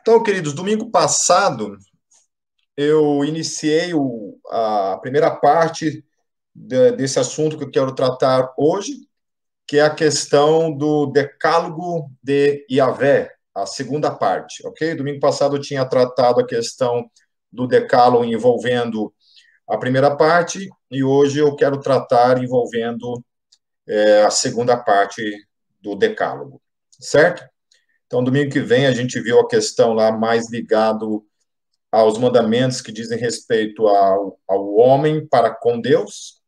Então, queridos, domingo passado eu iniciei o, a primeira parte de, desse assunto que eu quero tratar hoje, que é a questão do decálogo de Yahvé, a segunda parte, ok? Domingo passado eu tinha tratado a questão do decálogo envolvendo a primeira parte, e hoje eu quero tratar envolvendo é, a segunda parte do decálogo, certo? Então, domingo que vem a gente viu a questão lá mais ligado aos mandamentos que dizem respeito ao, ao homem para com Deus,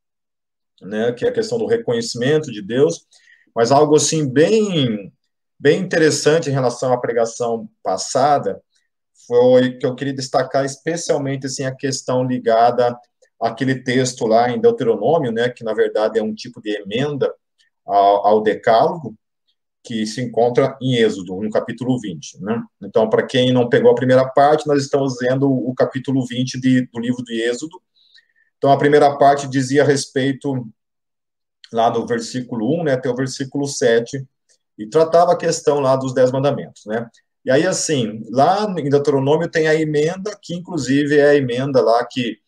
né, que é a questão do reconhecimento de Deus, mas algo assim bem bem interessante em relação à pregação passada foi que eu queria destacar especialmente assim a questão ligada àquele texto lá em Deuteronômio, né, que na verdade é um tipo de emenda ao, ao Decálogo, que se encontra em Êxodo, no capítulo 20. Né? Então, para quem não pegou a primeira parte, nós estamos vendo o capítulo 20 de, do livro de Êxodo. Então, a primeira parte dizia a respeito, lá do versículo 1 né, até o versículo 7, e tratava a questão lá dos Dez Mandamentos. Né? E aí, assim, lá em Deuteronômio tem a emenda, que inclusive é a emenda lá que,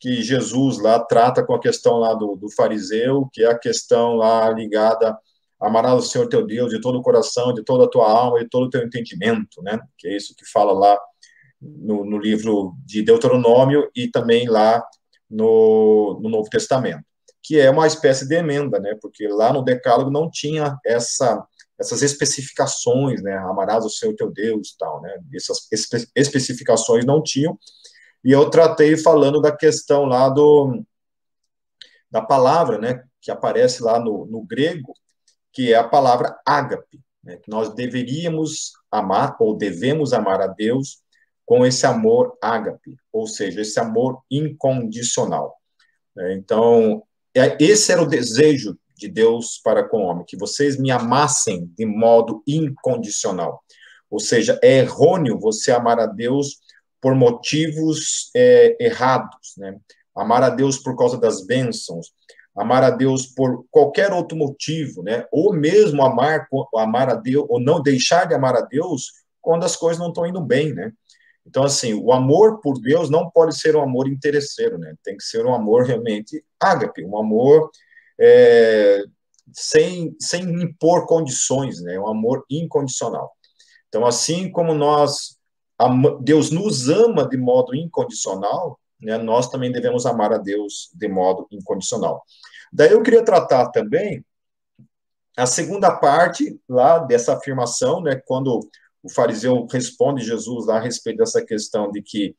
que Jesus lá trata com a questão lá do, do fariseu, que é a questão lá ligada amarás o Senhor teu Deus de todo o coração, de toda a tua alma, de todo o teu entendimento, né? Que é isso que fala lá no, no livro de Deuteronômio e também lá no, no, Novo Testamento, que é uma espécie de emenda, né? Porque lá no Decálogo não tinha essa essas especificações, né? Amarás o Senhor teu Deus, tal, né? Essas espe especificações não tinham. E eu tratei falando da questão lá do da palavra, né? Que aparece lá no, no grego, que é a palavra ágape, né, nós deveríamos amar ou devemos amar a Deus com esse amor ágape, ou seja, esse amor incondicional. É, então, é, esse era o desejo de Deus para com o homem, que vocês me amassem de modo incondicional. Ou seja, é errôneo você amar a Deus por motivos é, errados, né? Amar a Deus por causa das bênçãos, amar a Deus por qualquer outro motivo, né? Ou mesmo amar, amar a Deus, ou não deixar de amar a Deus quando as coisas não estão indo bem, né? Então, assim, o amor por Deus não pode ser um amor interesseiro, né? Tem que ser um amor realmente ágape, um amor é, sem, sem impor condições, né? Um amor incondicional. Então, assim como nós, Deus nos ama de modo incondicional, né, nós também devemos amar a Deus de modo incondicional. Daí eu queria tratar também a segunda parte lá dessa afirmação, né, quando o fariseu responde Jesus lá a respeito dessa questão de que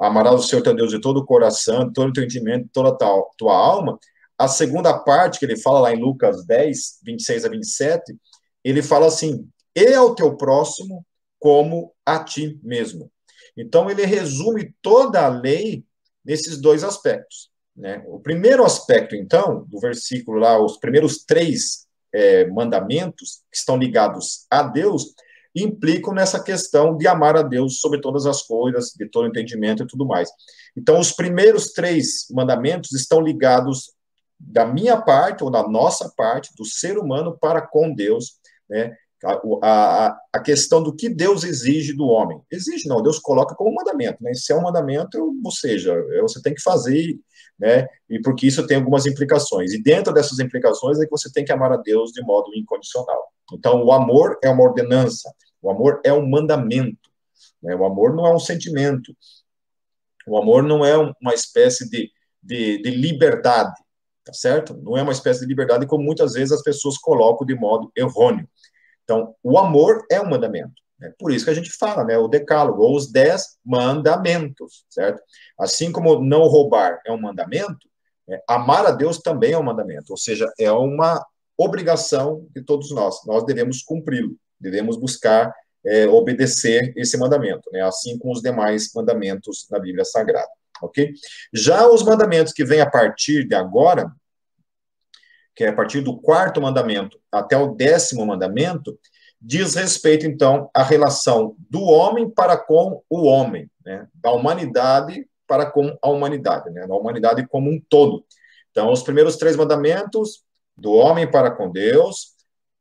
amarás o Senhor teu Deus de todo o coração, de todo o entendimento, de toda a tua alma. A segunda parte que ele fala lá em Lucas 10, 26 a 27, ele fala assim: e ao teu próximo como a ti mesmo. Então ele resume toda a lei nesses dois aspectos. Né? O primeiro aspecto, então, do versículo lá, os primeiros três é, mandamentos que estão ligados a Deus, implicam nessa questão de amar a Deus sobre todas as coisas, de todo entendimento e tudo mais. Então, os primeiros três mandamentos estão ligados da minha parte, ou da nossa parte, do ser humano para com Deus, né? A, a, a, questão do que Deus exige do homem. Exige, não, Deus coloca como mandamento, né? Se é um mandamento, ou seja, é, você tem que fazer, né? E porque isso tem algumas implicações. E dentro dessas implicações é que você tem que amar a Deus de modo incondicional. Então, o amor é uma ordenança, o amor é um mandamento, né? O amor não é um sentimento, o amor não é uma espécie de, de, de liberdade, tá certo? Não é uma espécie de liberdade como muitas vezes as pessoas colocam de modo errôneo. Então, o amor é um mandamento. É por isso que a gente fala, né, o decálogo, ou os dez mandamentos, certo? Assim como não roubar é um mandamento, é, amar a Deus também é um mandamento, ou seja, é uma obrigação de todos nós. Nós devemos cumpri-lo, devemos buscar é, obedecer esse mandamento, né, assim como os demais mandamentos na Bíblia Sagrada, ok? Já os mandamentos que vêm a partir de agora, que é a partir do quarto mandamento até o décimo mandamento, diz respeito, então, à relação do homem para com o homem, né? da humanidade para com a humanidade, né? da humanidade como um todo. Então, os primeiros três mandamentos, do homem para com Deus,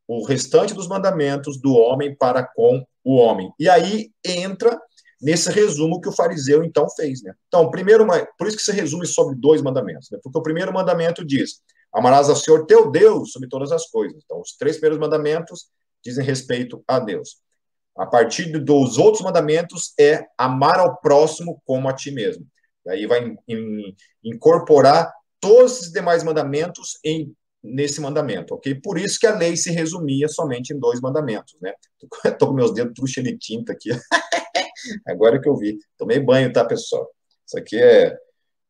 o restante dos mandamentos do homem para com o homem. E aí entra nesse resumo que o fariseu então fez, né? Então, primeiro, por isso que se resume sobre dois mandamentos, né? Porque o primeiro mandamento diz: amarás ao Senhor teu Deus sobre todas as coisas. Então, os três primeiros mandamentos dizem respeito a Deus. A partir dos outros mandamentos é amar ao próximo como a ti mesmo. E aí vai incorporar todos os demais mandamentos em nesse mandamento, ok? Por isso que a lei se resumia somente em dois mandamentos, né? Tô com meus dedos tudo de tinta aqui. Agora que eu vi. Tomei banho, tá, pessoal? Isso aqui é...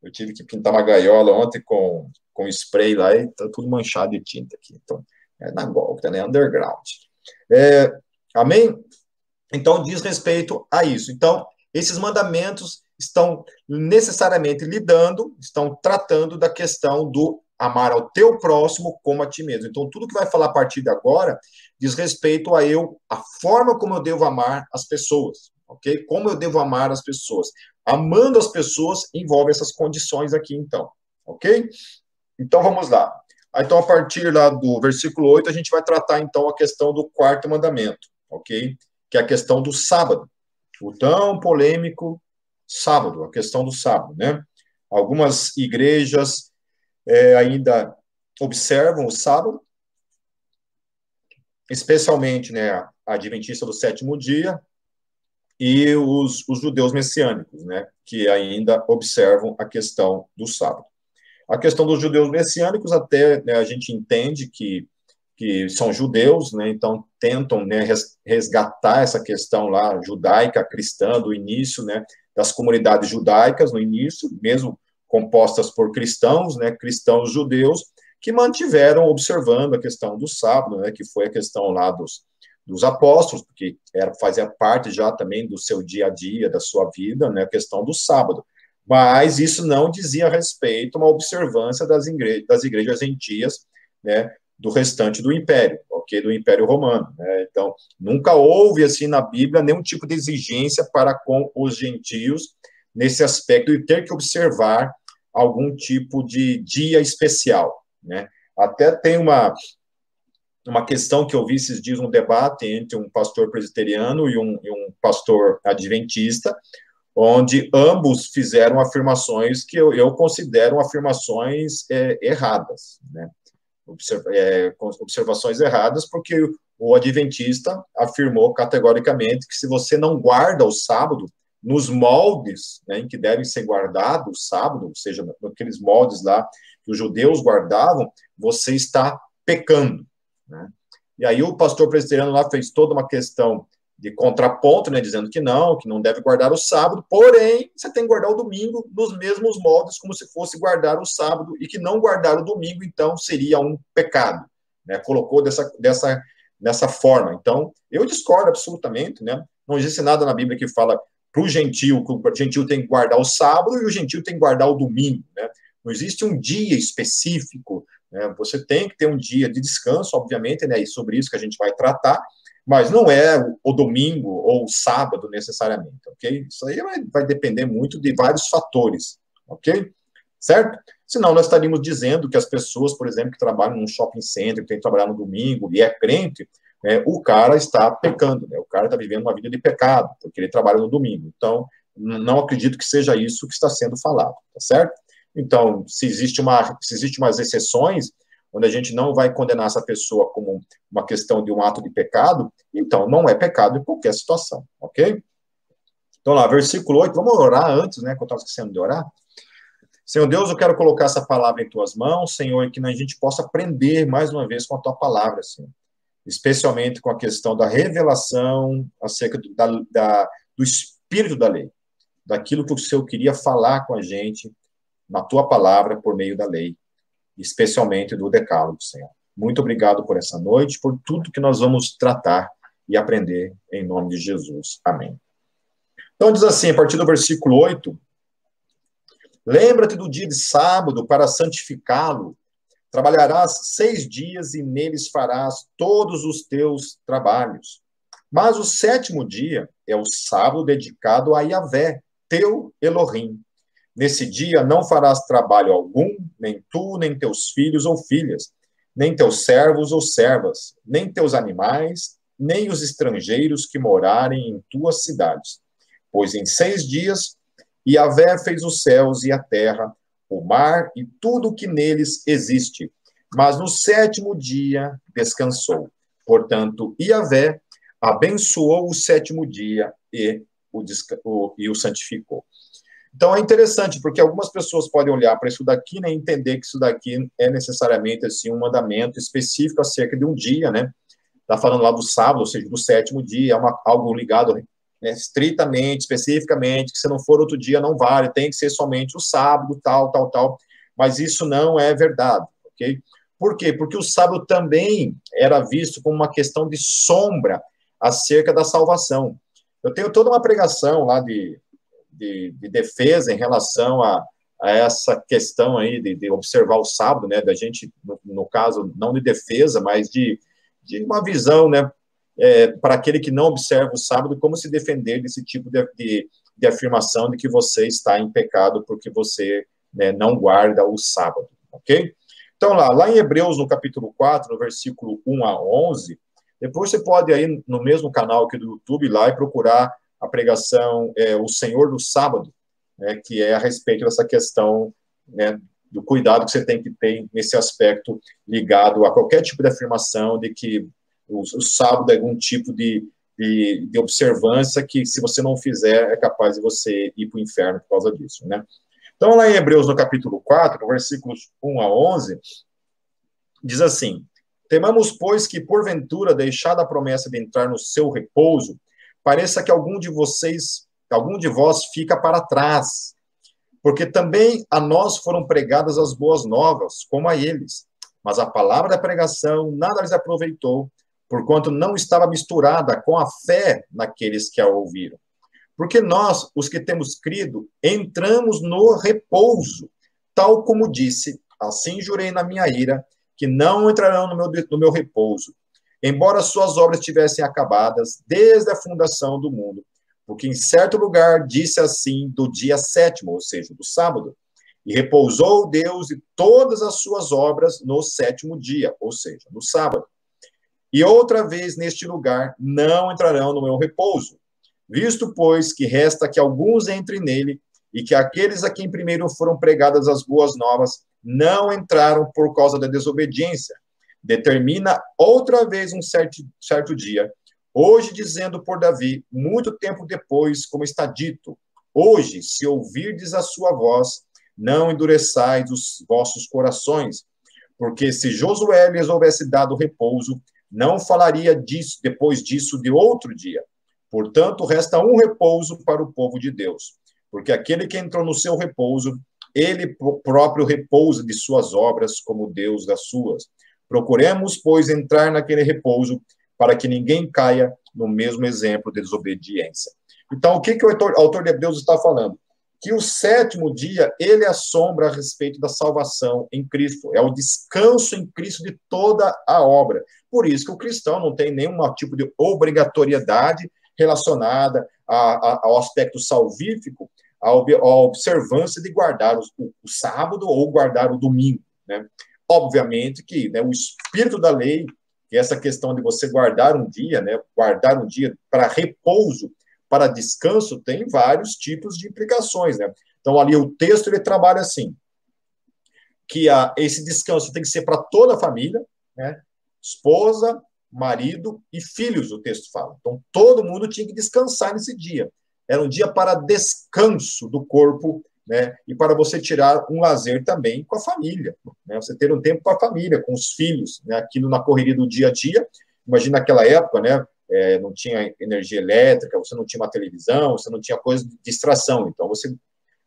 Eu tive que pintar uma gaiola ontem com, com spray lá e tá tudo manchado de tinta aqui. Então, é na golpe, né? Underground. É, amém? Então, diz respeito a isso. Então, esses mandamentos estão necessariamente lidando, estão tratando da questão do amar ao teu próximo como a ti mesmo. Então, tudo que vai falar a partir de agora diz respeito a eu, a forma como eu devo amar as pessoas, ok? Como eu devo amar as pessoas. Amando as pessoas envolve essas condições aqui, então, ok? Então, vamos lá. Então, a partir lá do versículo 8, a gente vai tratar, então, a questão do quarto mandamento, ok? Que é a questão do sábado. O tão polêmico sábado, a questão do sábado, né? Algumas igrejas é, ainda observam o sábado, especialmente né, a Adventista do sétimo dia e os, os judeus messiânicos, né, que ainda observam a questão do sábado. A questão dos judeus messiânicos, até né, a gente entende que, que são judeus, né, então tentam né, resgatar essa questão lá judaica, cristã, do início, né, das comunidades judaicas no início, mesmo compostas por cristãos, né, cristãos judeus, que mantiveram observando a questão do sábado, né, que foi a questão lá dos, dos apóstolos, porque era, fazia parte já também do seu dia a dia, da sua vida, né, a questão do sábado. Mas isso não dizia respeito a uma observância das, igrejas, das igrejas gentias, né, do restante do império, ok, do império romano. Né? Então, nunca houve, assim, na Bíblia, nenhum tipo de exigência para com os gentios, nesse aspecto de ter que observar algum tipo de dia especial, né? Até tem uma uma questão que eu vi esses dias um debate entre um pastor presbiteriano e um, e um pastor adventista, onde ambos fizeram afirmações que eu, eu considero afirmações é, erradas, né? Observa, é, observações erradas, porque o adventista afirmou categoricamente que se você não guarda o sábado, nos moldes né, em que devem ser guardados o sábado, ou seja, naqueles moldes lá que os judeus guardavam, você está pecando. Né? E aí o pastor presbiteriano lá fez toda uma questão de contraponto, né, dizendo que não, que não deve guardar o sábado, porém, você tem que guardar o domingo nos mesmos moldes, como se fosse guardar o sábado, e que não guardar o domingo, então, seria um pecado. Né? Colocou dessa, dessa, dessa forma. Então, eu discordo absolutamente, né? Não existe nada na Bíblia que fala para o gentil, o gentil tem que guardar o sábado e o gentil tem que guardar o domingo, né? Não existe um dia específico, né? Você tem que ter um dia de descanso, obviamente, né? E sobre isso que a gente vai tratar, mas não é o domingo ou o sábado necessariamente, ok? Isso aí vai, vai depender muito de vários fatores, ok? Certo? Senão nós estaríamos dizendo que as pessoas, por exemplo, que trabalham num shopping center, que tem que trabalhar no domingo e é crente, é, o cara está pecando, né? o cara está vivendo uma vida de pecado, porque ele trabalha no domingo. Então, não acredito que seja isso que está sendo falado, tá certo? Então, se existe uma, se existe umas exceções, onde a gente não vai condenar essa pessoa como uma questão de um ato de pecado, então não é pecado em qualquer situação, ok? Então lá, versículo 8, vamos orar antes, né, que eu estava esquecendo de orar. Senhor Deus, eu quero colocar essa palavra em tuas mãos, Senhor, e que a gente possa aprender mais uma vez com a tua palavra, Senhor especialmente com a questão da revelação acerca do, da, da, do espírito da lei, daquilo que o Senhor queria falar com a gente na tua palavra por meio da lei, especialmente do decálogo, Senhor. Muito obrigado por essa noite, por tudo que nós vamos tratar e aprender em nome de Jesus. Amém. Então diz assim, a partir do versículo 8, Lembra-te do dia de sábado para santificá-lo, Trabalharás seis dias e neles farás todos os teus trabalhos. Mas o sétimo dia é o sábado dedicado a Yahvé, teu Elohim. Nesse dia não farás trabalho algum, nem tu, nem teus filhos ou filhas, nem teus servos ou servas, nem teus animais, nem os estrangeiros que morarem em tuas cidades. Pois em seis dias Yahvé fez os céus e a terra, o mar e tudo o que neles existe. Mas no sétimo dia descansou. Portanto, Yahvé abençoou o sétimo dia e o, e o santificou. Então é interessante, porque algumas pessoas podem olhar para isso daqui né, e entender que isso daqui é necessariamente assim, um mandamento específico acerca de um dia, né? Está falando lá do sábado, ou seja, do sétimo dia, é uma, algo ligado né, estritamente, especificamente, que se não for outro dia não vale, tem que ser somente o sábado, tal, tal, tal. Mas isso não é verdade, ok? Por quê? Porque o sábado também era visto como uma questão de sombra acerca da salvação. Eu tenho toda uma pregação lá de, de, de defesa em relação a, a, essa questão aí de, de, observar o sábado, né, da gente, no, no, caso, não de defesa, mas de, de uma visão, né, é, para aquele que não observa o sábado, como se defender desse tipo de, de, de afirmação de que você está em pecado porque você né, não guarda o sábado, ok? Então, lá, lá em Hebreus, no capítulo 4, no versículo 1 a 11, depois você pode aí no mesmo canal aqui do YouTube lá e procurar a pregação é, O Senhor do Sábado, né, que é a respeito dessa questão né, do cuidado que você tem que ter nesse aspecto ligado a qualquer tipo de afirmação de que o, o sábado é algum tipo de, de, de, observância que, se você não fizer, é capaz de você ir para o inferno por causa disso, né? Então, lá em Hebreus, no capítulo 4, versículos 1 a 11, diz assim, Temamos, pois, que porventura, deixada a promessa de entrar no seu repouso, pareça que algum de vocês, algum de vós fica para trás, porque também a nós foram pregadas as boas novas, como a eles. Mas a palavra da pregação nada lhes aproveitou, porquanto não estava misturada com a fé naqueles que a ouviram. Porque nós, os que temos crido, entramos no repouso, tal como disse, assim jurei na minha ira, que não entrarão no meu, no meu repouso, embora suas obras tivessem acabadas desde a fundação do mundo. Porque em certo lugar disse assim do dia sétimo, ou seja, do sábado, e repousou Deus de todas as suas obras no sétimo dia, ou seja, no sábado. E outra vez neste lugar não entrarão no meu repouso, visto, pois, que resta que alguns entrem nele, e que aqueles a quem primeiro foram pregadas as boas novas não entraram por causa da desobediência. Determina outra vez um certo, certo dia, hoje dizendo por Davi, muito tempo depois, como está dito, hoje, se ouvirdes a sua voz, não endureçais os vossos corações, porque se Josué lhes houvesse dado repouso, não falaria disso depois disso de outro dia. Portanto, resta um repouso para o povo de Deus, porque aquele que entrou no seu repouso ele próprio repousa de suas obras como Deus das suas. Procuremos, pois, entrar naquele repouso para que ninguém caia no mesmo exemplo de desobediência. Então, o que, que o autor, de Deus está falando? Que o sétimo dia, ele assombra a respeito da salvação em Cristo. É o descanso em Cristo de toda a obra. Por isso que o cristão não tem nenhum tipo de obrigatoriedade relacionada a, a, ao aspecto salvífico, a observância de guardar o, o, sábado ou guardar o domingo. Né? Obviamente que né, o espírito da lei, que é essa questão de você guardar um dia, né, guardar um dia para repouso, para descanso, tem vários tipos de implicações. Né? Então, ali o texto ele trabalha assim, que a, esse descanso tem que ser para toda a família, né? esposa, marido e filhos, o texto fala. Então, todo mundo tinha que descansar nesse dia era um dia para descanso do corpo, né? E para você tirar um lazer também com a família, né? Você ter um tempo com a família, com os filhos, né? Aquilo na correria do dia a dia. Imagina naquela época, né? É, não tinha energia elétrica, você não tinha uma televisão, você não tinha coisa de distração, então você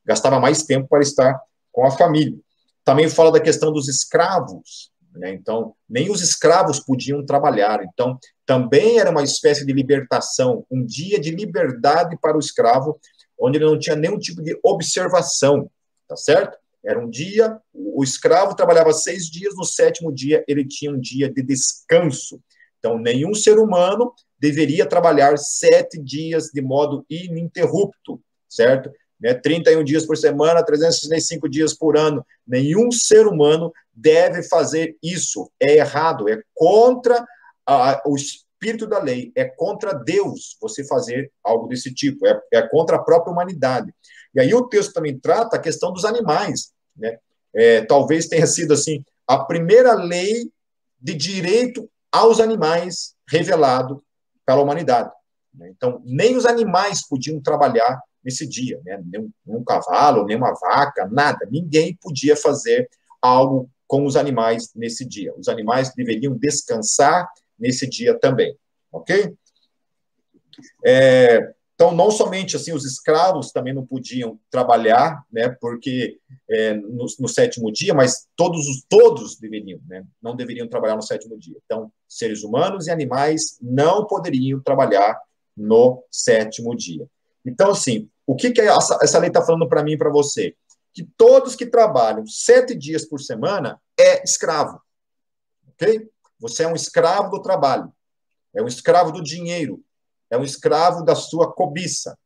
gastava mais tempo para estar com a família. Também fala da questão dos escravos, né? Então, nem os escravos podiam trabalhar. Então, também era uma espécie de libertação, um dia de liberdade para o escravo, onde ele não tinha nenhum tipo de observação, tá certo? Era um dia, o escravo trabalhava seis dias, no sétimo dia ele tinha um dia de descanso. Então, nenhum ser humano deveria trabalhar sete dias de modo ininterrupto, certo? né, 31 dias por semana, 365 dias por ano. Nenhum ser humano deve fazer isso. É errado, é contra a, o espírito da lei, é contra Deus você fazer algo desse tipo, é, é contra a própria humanidade. E aí o texto também trata a questão dos animais, né? É, talvez tenha sido assim a primeira lei de direito aos animais revelado pela humanidade. Né? Então, nem os animais podiam trabalhar nesse dia, né? nem um cavalo, nem uma vaca, nada. Ninguém podia fazer algo com os animais nesse dia. Os animais deveriam descansar nesse dia também, ok? É, então, não somente assim os escravos também não podiam trabalhar, né, porque é, no, no, sétimo dia, mas todos os todos deveriam, né, não deveriam trabalhar no sétimo dia. Então, seres humanos e animais não poderiam trabalhar no sétimo dia. Então, assim, o que, que essa, essa lei está falando para mim e para você? Que todos que trabalham sete dias por semana é escravo, ok? Você é um escravo do trabalho, é um escravo do dinheiro, é um escravo da sua cobiça.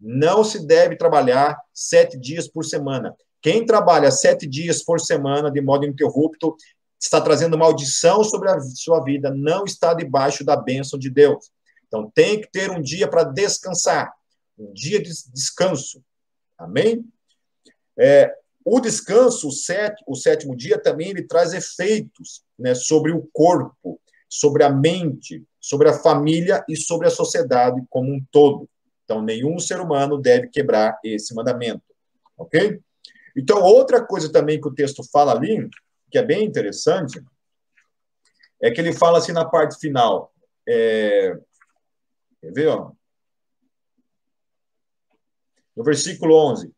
Não se deve trabalhar sete dias por semana. Quem trabalha sete dias por semana de modo interrupto está trazendo maldição sobre a sua vida, não está debaixo da bênção de Deus. Então, tem que ter um dia para descansar, um dia de descanso. Amém? É, o descanso, o, set, o sétimo dia, também ele traz efeitos né, sobre o corpo, sobre a mente, sobre a família e sobre a sociedade como um todo. Então, nenhum ser humano deve quebrar esse mandamento. Ok? Então, outra coisa também que o texto fala ali, que é bem interessante, é que ele fala assim na parte final. É, quer ver? Ó? No versículo 11: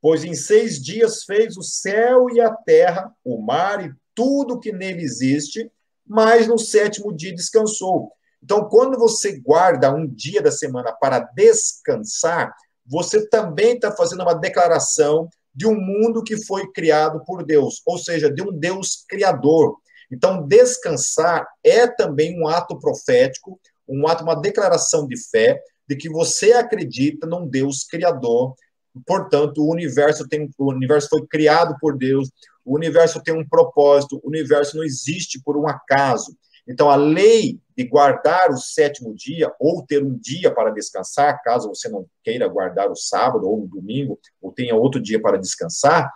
Pois em seis dias fez o céu e a terra, o mar e tudo que nele existe, mas no sétimo dia descansou. Então, quando você guarda um dia da semana para descansar, você também está fazendo uma declaração de um mundo que foi criado por Deus, ou seja, de um Deus criador. Então, descansar é também um ato profético, um ato, uma declaração de fé de que você acredita num Deus criador. Portanto, o universo tem, o universo foi criado por Deus, o universo tem um propósito, o universo não existe por um acaso. Então, a lei de guardar o sétimo dia, ou ter um dia para descansar, caso você não queira guardar o sábado ou o domingo, ou tenha outro dia para descansar,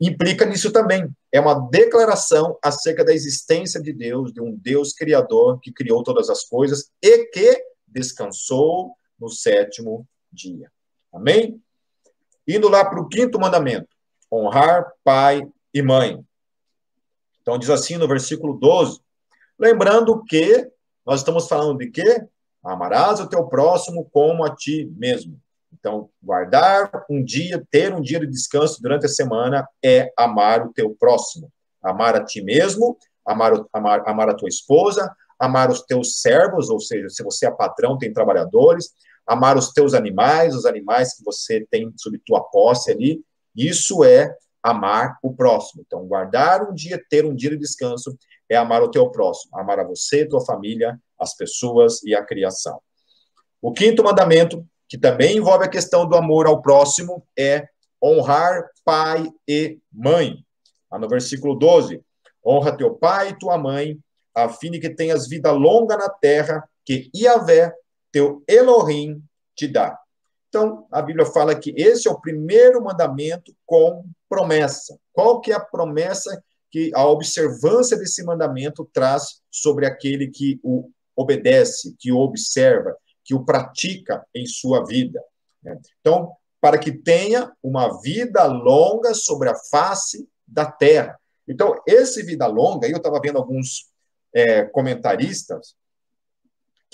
implica nisso também. É uma declaração acerca da existência de Deus, de um Deus criador que criou todas as coisas e que descansou no sétimo dia. Amém? Indo lá para o quinto mandamento: honrar pai e mãe. Então, diz assim no versículo 12: lembrando que nós estamos falando de quê? Amarás o teu próximo como a ti mesmo. Então, guardar um dia, ter um dia de descanso durante a semana é amar o teu próximo. Amar a ti mesmo, amar, amar, amar a tua esposa, amar os teus servos, ou seja, se você é patrão, tem trabalhadores, amar os teus animais, os animais que você tem sob tua posse ali. Isso é amar o próximo. Então, guardar um dia, ter um dia de descanso, é amar o teu próximo, amar a você, tua família, as pessoas e a criação. O quinto mandamento, que também envolve a questão do amor ao próximo, é honrar pai e mãe. Lá no versículo 12, honra teu pai e tua mãe, a fim de que tenhas vida longa na terra que Iavé, teu Elohim, te dá. Então, a Bíblia fala que esse é o primeiro mandamento com promessa. Qual que é a promessa que a observância desse mandamento traz sobre aquele que o obedece, que o observa, que o pratica em sua vida? Né? Então, para que tenha uma vida longa sobre a face da terra. Então, esse vida longa, eu estava vendo alguns é, comentaristas,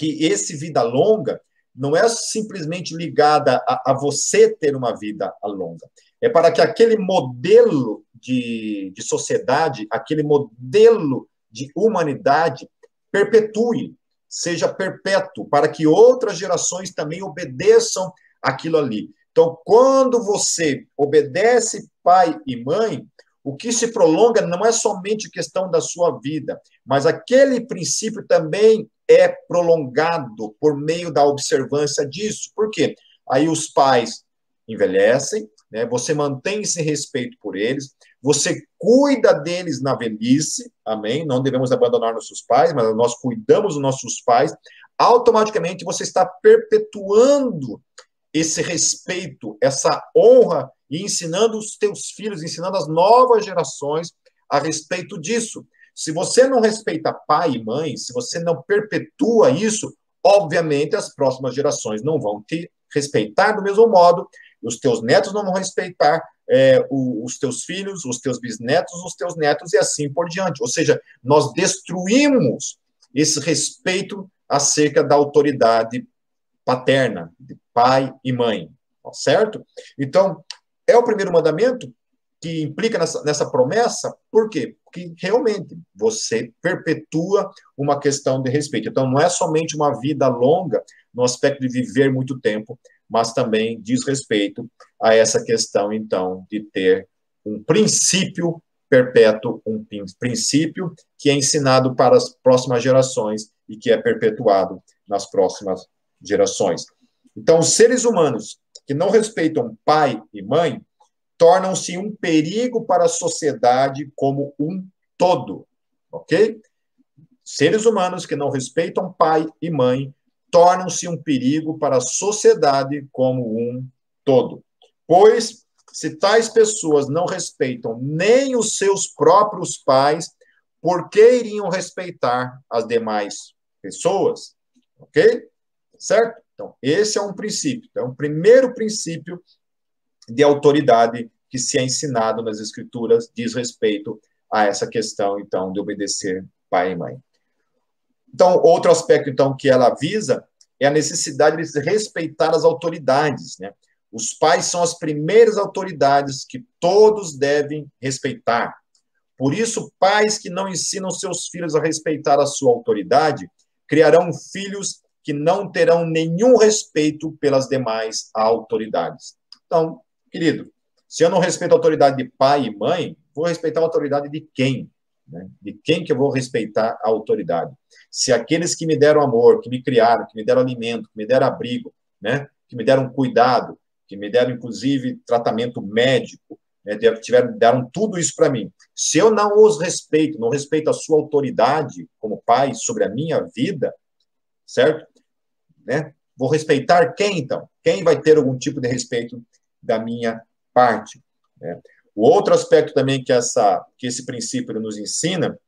que esse vida longa não é simplesmente ligada a, a, você ter uma vida longa. É para que aquele modelo de, de sociedade, aquele modelo de humanidade perpetue, seja perpétuo, para que outras gerações também obedeçam aquilo ali. Então, quando você obedece pai e mãe, o que se prolonga não é somente questão da sua vida, mas aquele princípio também é prolongado por meio da observância disso. Por quê? Aí os pais envelhecem, né? Você mantém esse respeito por eles, você cuida deles na velhice, amém? Não devemos abandonar nossos pais, mas nós cuidamos dos nossos pais. Automaticamente você está perpetuando esse respeito, essa honra e ensinando os teus filhos, ensinando as novas gerações a respeito disso. Se você não respeita pai e mãe, se você não perpetua isso, obviamente as próximas gerações não vão te respeitar do mesmo modo, os teus netos não vão respeitar é, os teus filhos, os teus bisnetos, os teus netos e assim por diante. Ou seja, nós destruímos esse respeito acerca da autoridade paterna, de pai e mãe, certo? Então, é o primeiro mandamento que implica nessa, nessa promessa, por quê? Porque realmente você perpetua uma questão de respeito. Então, não é somente uma vida longa no aspecto de viver muito tempo, mas também diz respeito a essa questão, então, de ter um princípio perpétuo, um princípio que é ensinado para as próximas gerações e que é perpetuado nas próximas gerações. Então, os seres humanos que não respeitam pai e mãe tornam-se um perigo para a sociedade como um todo, ok? Seres humanos que não respeitam pai e mãe tornam-se um perigo para a sociedade como um todo. Pois, se tais pessoas não respeitam nem os seus próprios pais, por que iriam respeitar as demais pessoas? Ok? Certo? Então, esse é um princípio. Então, o primeiro princípio de autoridade que se é ensinado nas escrituras diz respeito a essa questão, então, de obedecer pai e mãe. Então, outro aspecto, então, que ela visa é a necessidade de respeitar as autoridades, né? Os pais são as primeiras autoridades que todos devem respeitar. Por isso, pais que não ensinam seus filhos a respeitar a sua autoridade criarão filhos que não terão nenhum respeito pelas demais autoridades. Então, querido, se eu não respeito a autoridade de pai e mãe, vou respeitar a autoridade de quem? Né? De quem que eu vou respeitar a autoridade? Se aqueles que me deram amor, que me criaram, que me deram alimento, que me deram abrigo, né? que me deram cuidado, que me deram, inclusive, tratamento médico, né? Tiveram, deram tudo isso para mim. Se eu não os respeito, não respeito a sua autoridade como pai sobre a minha vida, certo? Né? Vou respeitar quem, então? Quem vai ter algum tipo de respeito da minha parte. Né? O outro aspecto também que, essa, que esse princípio nos ensina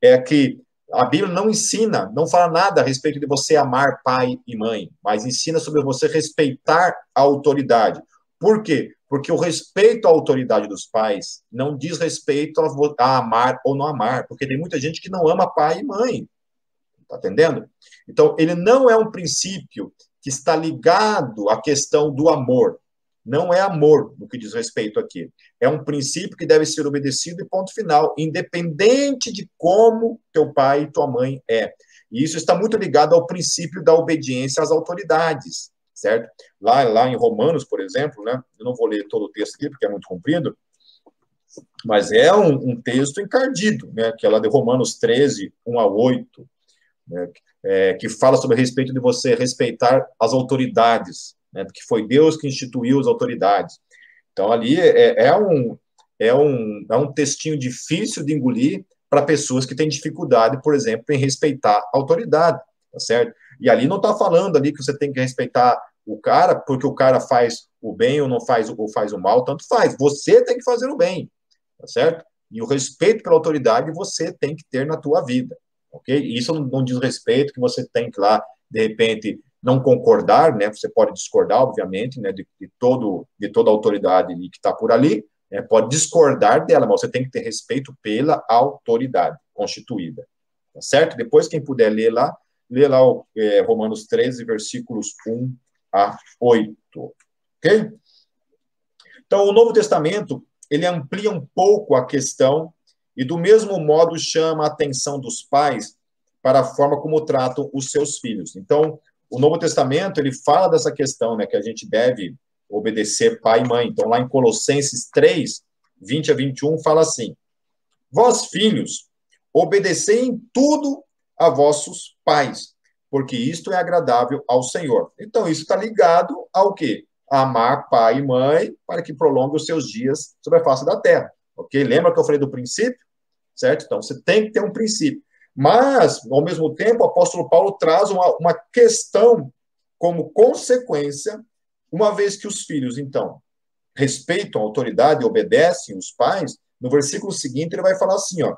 é que a Bíblia não ensina, não fala nada a respeito de você amar pai e mãe, mas ensina sobre você respeitar a autoridade. Por quê? Porque o respeito à autoridade dos pais não diz respeito a, a amar ou não amar, porque tem muita gente que não ama pai e mãe. Tá entendendo? Então, ele não é um princípio que está ligado à questão do amor. Não é amor no que diz respeito aqui. É um princípio que deve ser obedecido e ponto final, independente de como teu pai e tua mãe é. E isso está muito ligado ao princípio da obediência às autoridades, certo? Lá, lá em Romanos, por exemplo, né? Eu não vou ler todo o texto aqui porque é muito comprido, mas é um, um texto encardido, né? Que é lá de Romanos 13, 1 a 8, né? É, que fala sobre respeito de você respeitar as autoridades, né, que foi Deus que instituiu as autoridades. Então, ali é, é, um, é, um, é um textinho difícil de engolir para pessoas que têm dificuldade, por exemplo, em respeitar a autoridade, tá certo? E ali não está falando ali que você tem que respeitar o cara porque o cara faz o bem ou não faz ou faz o mal, tanto faz. Você tem que fazer o bem, tá certo? E o respeito pela autoridade você tem que ter na tua vida, ok? Isso não, não diz respeito que você tem que lá, de repente, não concordar, né? Você pode discordar, obviamente, né? De, de todo de toda a autoridade que está por ali, né, pode discordar dela, mas você tem que ter respeito pela autoridade constituída, tá certo? Depois quem puder ler lá, lê lá o é, Romanos 13, versículos 1 a 8, ok? Então, o Novo Testamento ele amplia um pouco a questão e do mesmo modo chama a atenção dos pais para a forma como tratam os seus filhos. Então, o Novo Testamento ele fala dessa questão, né, que a gente deve obedecer pai e mãe. Então, lá em Colossenses 3, 20 a 21, fala assim: Vós, filhos, obedecei em tudo a vossos pais, porque isto é agradável ao Senhor. Então, isso está ligado ao quê? amar pai e mãe para que prolongue os seus dias sobre a face da terra. Ok? Lembra que eu falei do princípio? Certo? Então, você tem que ter um princípio. Mas, ao mesmo tempo, o apóstolo Paulo traz uma, uma questão como consequência, uma vez que os filhos, então, respeitam a autoridade obedecem os pais, no versículo seguinte ele vai falar assim, ó,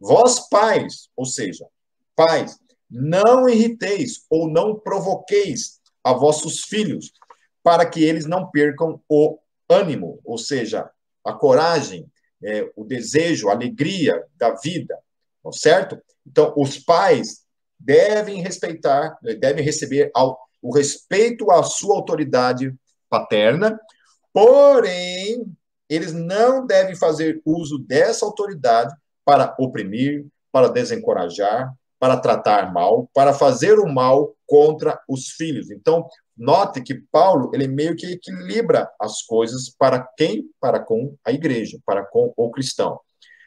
vós pais, ou seja, pais, não irriteis ou não provoqueis a vossos filhos, para que eles não percam o ânimo, ou seja, a coragem, é, o desejo, a alegria da vida, certo? Então, os pais devem respeitar, devem receber ao, o respeito à sua autoridade paterna, porém, eles não devem fazer uso dessa autoridade para oprimir, para desencorajar, para tratar mal, para fazer o mal contra os filhos. Então, note que Paulo, ele meio que equilibra as coisas para quem? Para com a igreja, para com o cristão.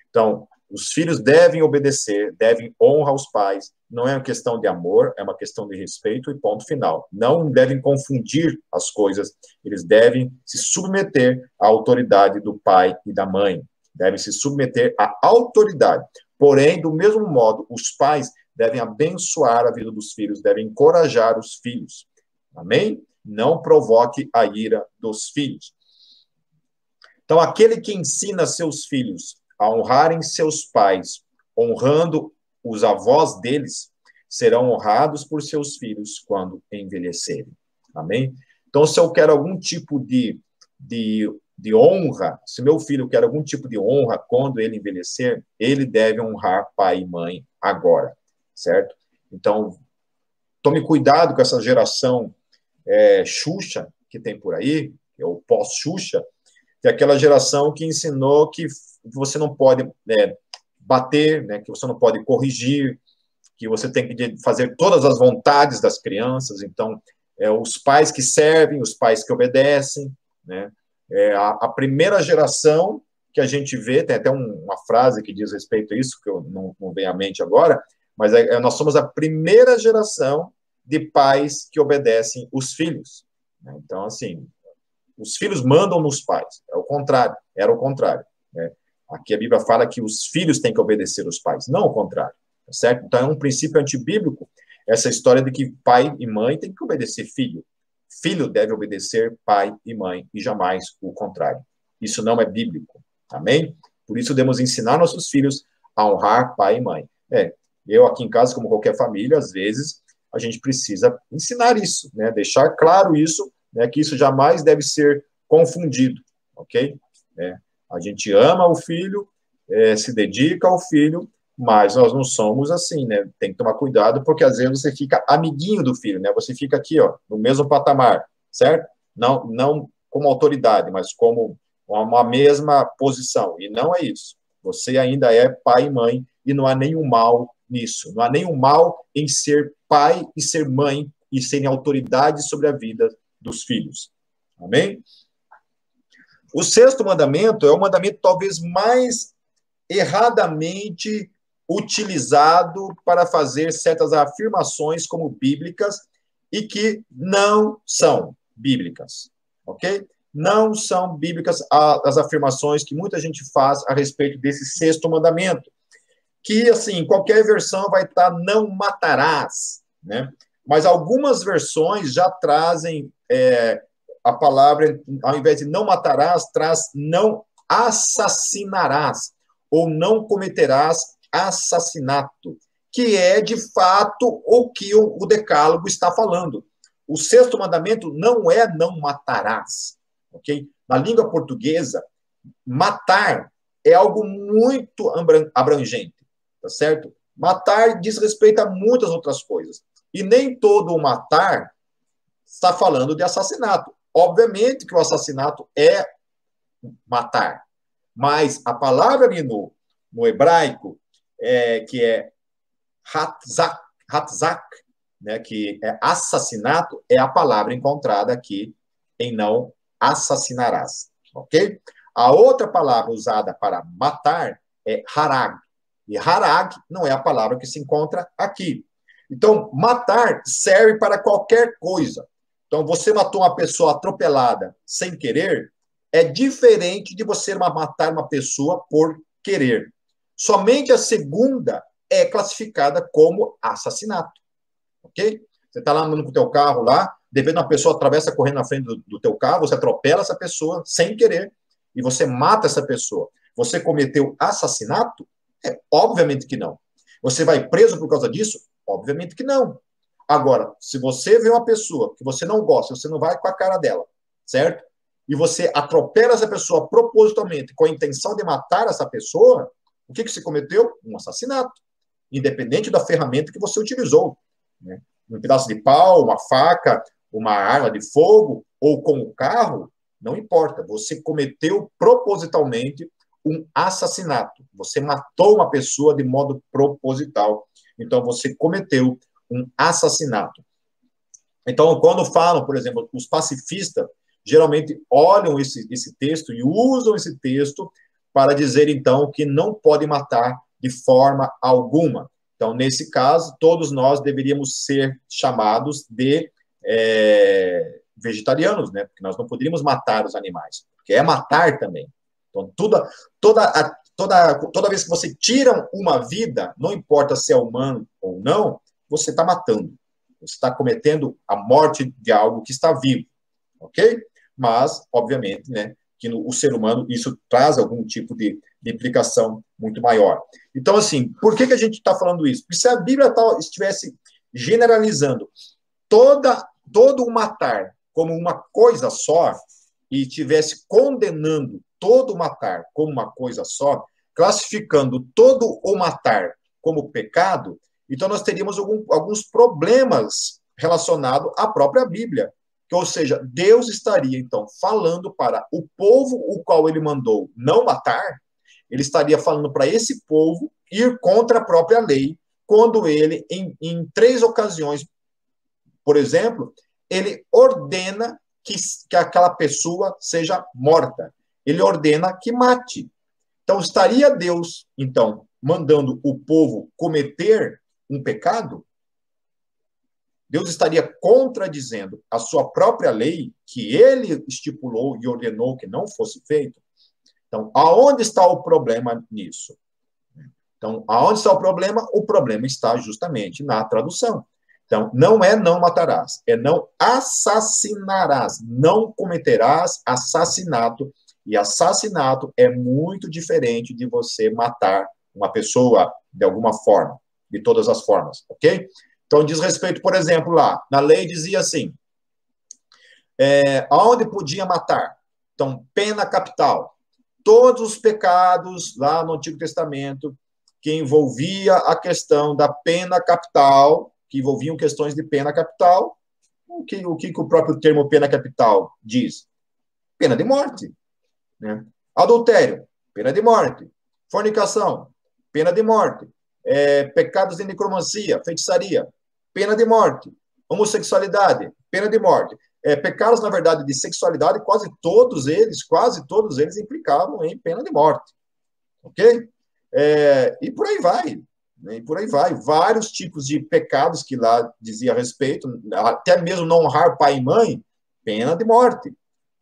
Então, os filhos devem obedecer, devem honrar os pais. Não é uma questão de amor, é uma questão de respeito e ponto final. Não devem confundir as coisas. Eles devem se submeter à autoridade do pai e da mãe. Devem se submeter à autoridade. Porém, do mesmo modo, os pais devem abençoar a vida dos filhos, devem encorajar os filhos. Amém? Não provoque a ira dos filhos. Então, aquele que ensina seus filhos a honrarem seus pais, honrando os avós deles, serão honrados por seus filhos quando envelhecerem. Amém? Então, se eu quero algum tipo de, de, de honra, se meu filho quer algum tipo de honra quando ele envelhecer, ele deve honrar pai e mãe agora certo? Então, tome cuidado com essa geração é, Xuxa que tem por aí, é o pós-Xuxa, que é aquela geração que ensinou que você não pode é, bater, né, que você não pode corrigir, que você tem que fazer todas as vontades das crianças. Então, é, os pais que servem, os pais que obedecem, né? É, a, a, primeira geração que a gente vê, tem até um, uma frase que diz respeito a isso, que eu não, não vem à mente agora, mas é, é, nós somos a primeira geração de pais que obedecem os filhos. Né? Então, assim, os filhos mandam nos pais. É o contrário. Era o contrário. Né? Aqui a Bíblia fala que os filhos têm que obedecer os pais, não o contrário. Tá certo? Então, é um princípio antibíblico essa história de que pai e mãe têm que obedecer filho. Filho deve obedecer pai e mãe e jamais o contrário. Isso não é bíblico. Amém? Por isso, devemos ensinar nossos filhos a honrar pai e mãe. É, eu, aqui em casa, como qualquer família, às vezes, a gente precisa ensinar isso, né? Deixar claro isso, né? Que isso jamais deve ser confundido, ok? É, a gente ama o filho, é, se dedica ao filho, mas nós não somos assim, né? Tem que tomar cuidado, porque às vezes você fica amiguinho do filho, né? Você fica aqui, ó, no mesmo patamar, certo? Não, não como autoridade, mas como uma mesma posição. E não é isso. Você ainda é pai e mãe e não há nenhum mal nisso. Não há nenhum mal em ser pai e ser mãe e serem autoridade sobre a vida dos filhos. Amém? O sexto mandamento é o mandamento talvez mais erradamente utilizado para fazer certas afirmações como bíblicas e que não são bíblicas, ok? Não são bíblicas as afirmações que muita gente faz a respeito desse sexto mandamento que, assim, qualquer versão vai estar não matarás, né? Mas algumas versões já trazem é, a palavra, ao invés de não matarás, traz não assassinarás, ou não cometerás assassinato, que é, de fato, o que o, decálogo está falando. O sexto mandamento não é não matarás, ok? Na língua portuguesa, matar é algo muito abrangente tá certo? Matar diz respeito a muitas outras coisas. E nem todo o matar está falando de assassinato. Obviamente que o assassinato é matar, mas a palavra no, no hebraico, é, que é hatzak, hatzak, né, que é assassinato, é a palavra encontrada aqui em não assassinarás, ok? A outra palavra usada para matar é harag, e harag não é a palavra que se encontra aqui. Então, matar serve para qualquer coisa. Então, você matou uma pessoa atropelada sem querer, é diferente de você matar uma pessoa por querer. Somente a segunda é classificada como assassinato. Ok? Você está lá andando com o teu carro lá, devendo uma pessoa atravessa correndo na frente do, do teu carro, você atropela essa pessoa sem querer e você mata essa pessoa. Você cometeu assassinato? É, obviamente que não. Você vai preso por causa disso? Obviamente que não. Agora, se você vê uma pessoa que você não gosta, você não vai com a cara dela, certo? E você atropela essa pessoa propositalmente com a intenção de matar essa pessoa, o que, que você cometeu? Um assassinato. Independente da ferramenta que você utilizou. Né? Um pedaço de pau, uma faca, uma arma de fogo, ou com o carro, não importa. Você cometeu propositalmente um assassinato. Você matou uma pessoa de modo proposital. Então, você cometeu um assassinato. Então, quando falam, por exemplo, os pacifistas geralmente olham esse, esse texto e usam esse texto para dizer, então, que não pode matar de forma alguma. Então, nesse caso, todos nós deveríamos ser chamados de é, vegetarianos, né? Porque nós não poderíamos matar os animais, porque é matar também. Então, toda, toda, toda, toda vez que você tira uma vida, não importa se é humano ou não, você está matando. Você está cometendo a morte de algo que está vivo, ok? Mas, obviamente, né, que no o ser humano isso traz algum tipo de, de implicação muito maior. Então, assim, por que, que a gente está falando isso? Porque se a Bíblia tá, estivesse generalizando toda, todo o matar como uma coisa só, e estivesse condenando todo o matar como uma coisa só, classificando todo o matar como pecado, então, nós teríamos algum, alguns problemas relacionados à própria Bíblia. Ou seja, Deus estaria, então, falando para o povo o qual ele mandou não matar, ele estaria falando para esse povo ir contra a própria lei, quando ele, em, em três ocasiões, por exemplo, ele ordena que, que aquela pessoa seja morta. Ele ordena que mate. Então, estaria Deus, então, mandando o povo cometer um pecado, Deus estaria contradizendo a sua própria lei, que ele estipulou e ordenou que não fosse feito. Então, aonde está o problema nisso? Então, aonde está o problema? O problema está justamente na tradução. Então, não é não matarás, é não assassinarás, não cometerás assassinato. E assassinato é muito diferente de você matar uma pessoa de alguma forma de todas as formas, ok? Então, diz respeito, por exemplo, lá, na lei dizia assim, é, aonde podia matar? Então, pena capital. Todos os pecados lá no Antigo Testamento que envolvia a questão da pena capital, que envolviam questões de pena capital, o que o, que o próprio termo pena capital diz? Pena de morte. Né? Adultério, pena de morte. Fornicação, pena de morte é, pecados de necromancia, feitiçaria, pena de morte, homossexualidade, pena de morte. É, pecados, na verdade, de sexualidade, quase todos eles, quase todos eles implicavam em pena de morte. Ok? É, e por aí vai. Né? E por aí vai. Vários tipos de pecados que lá dizia respeito, até mesmo não honrar pai e mãe, pena de morte.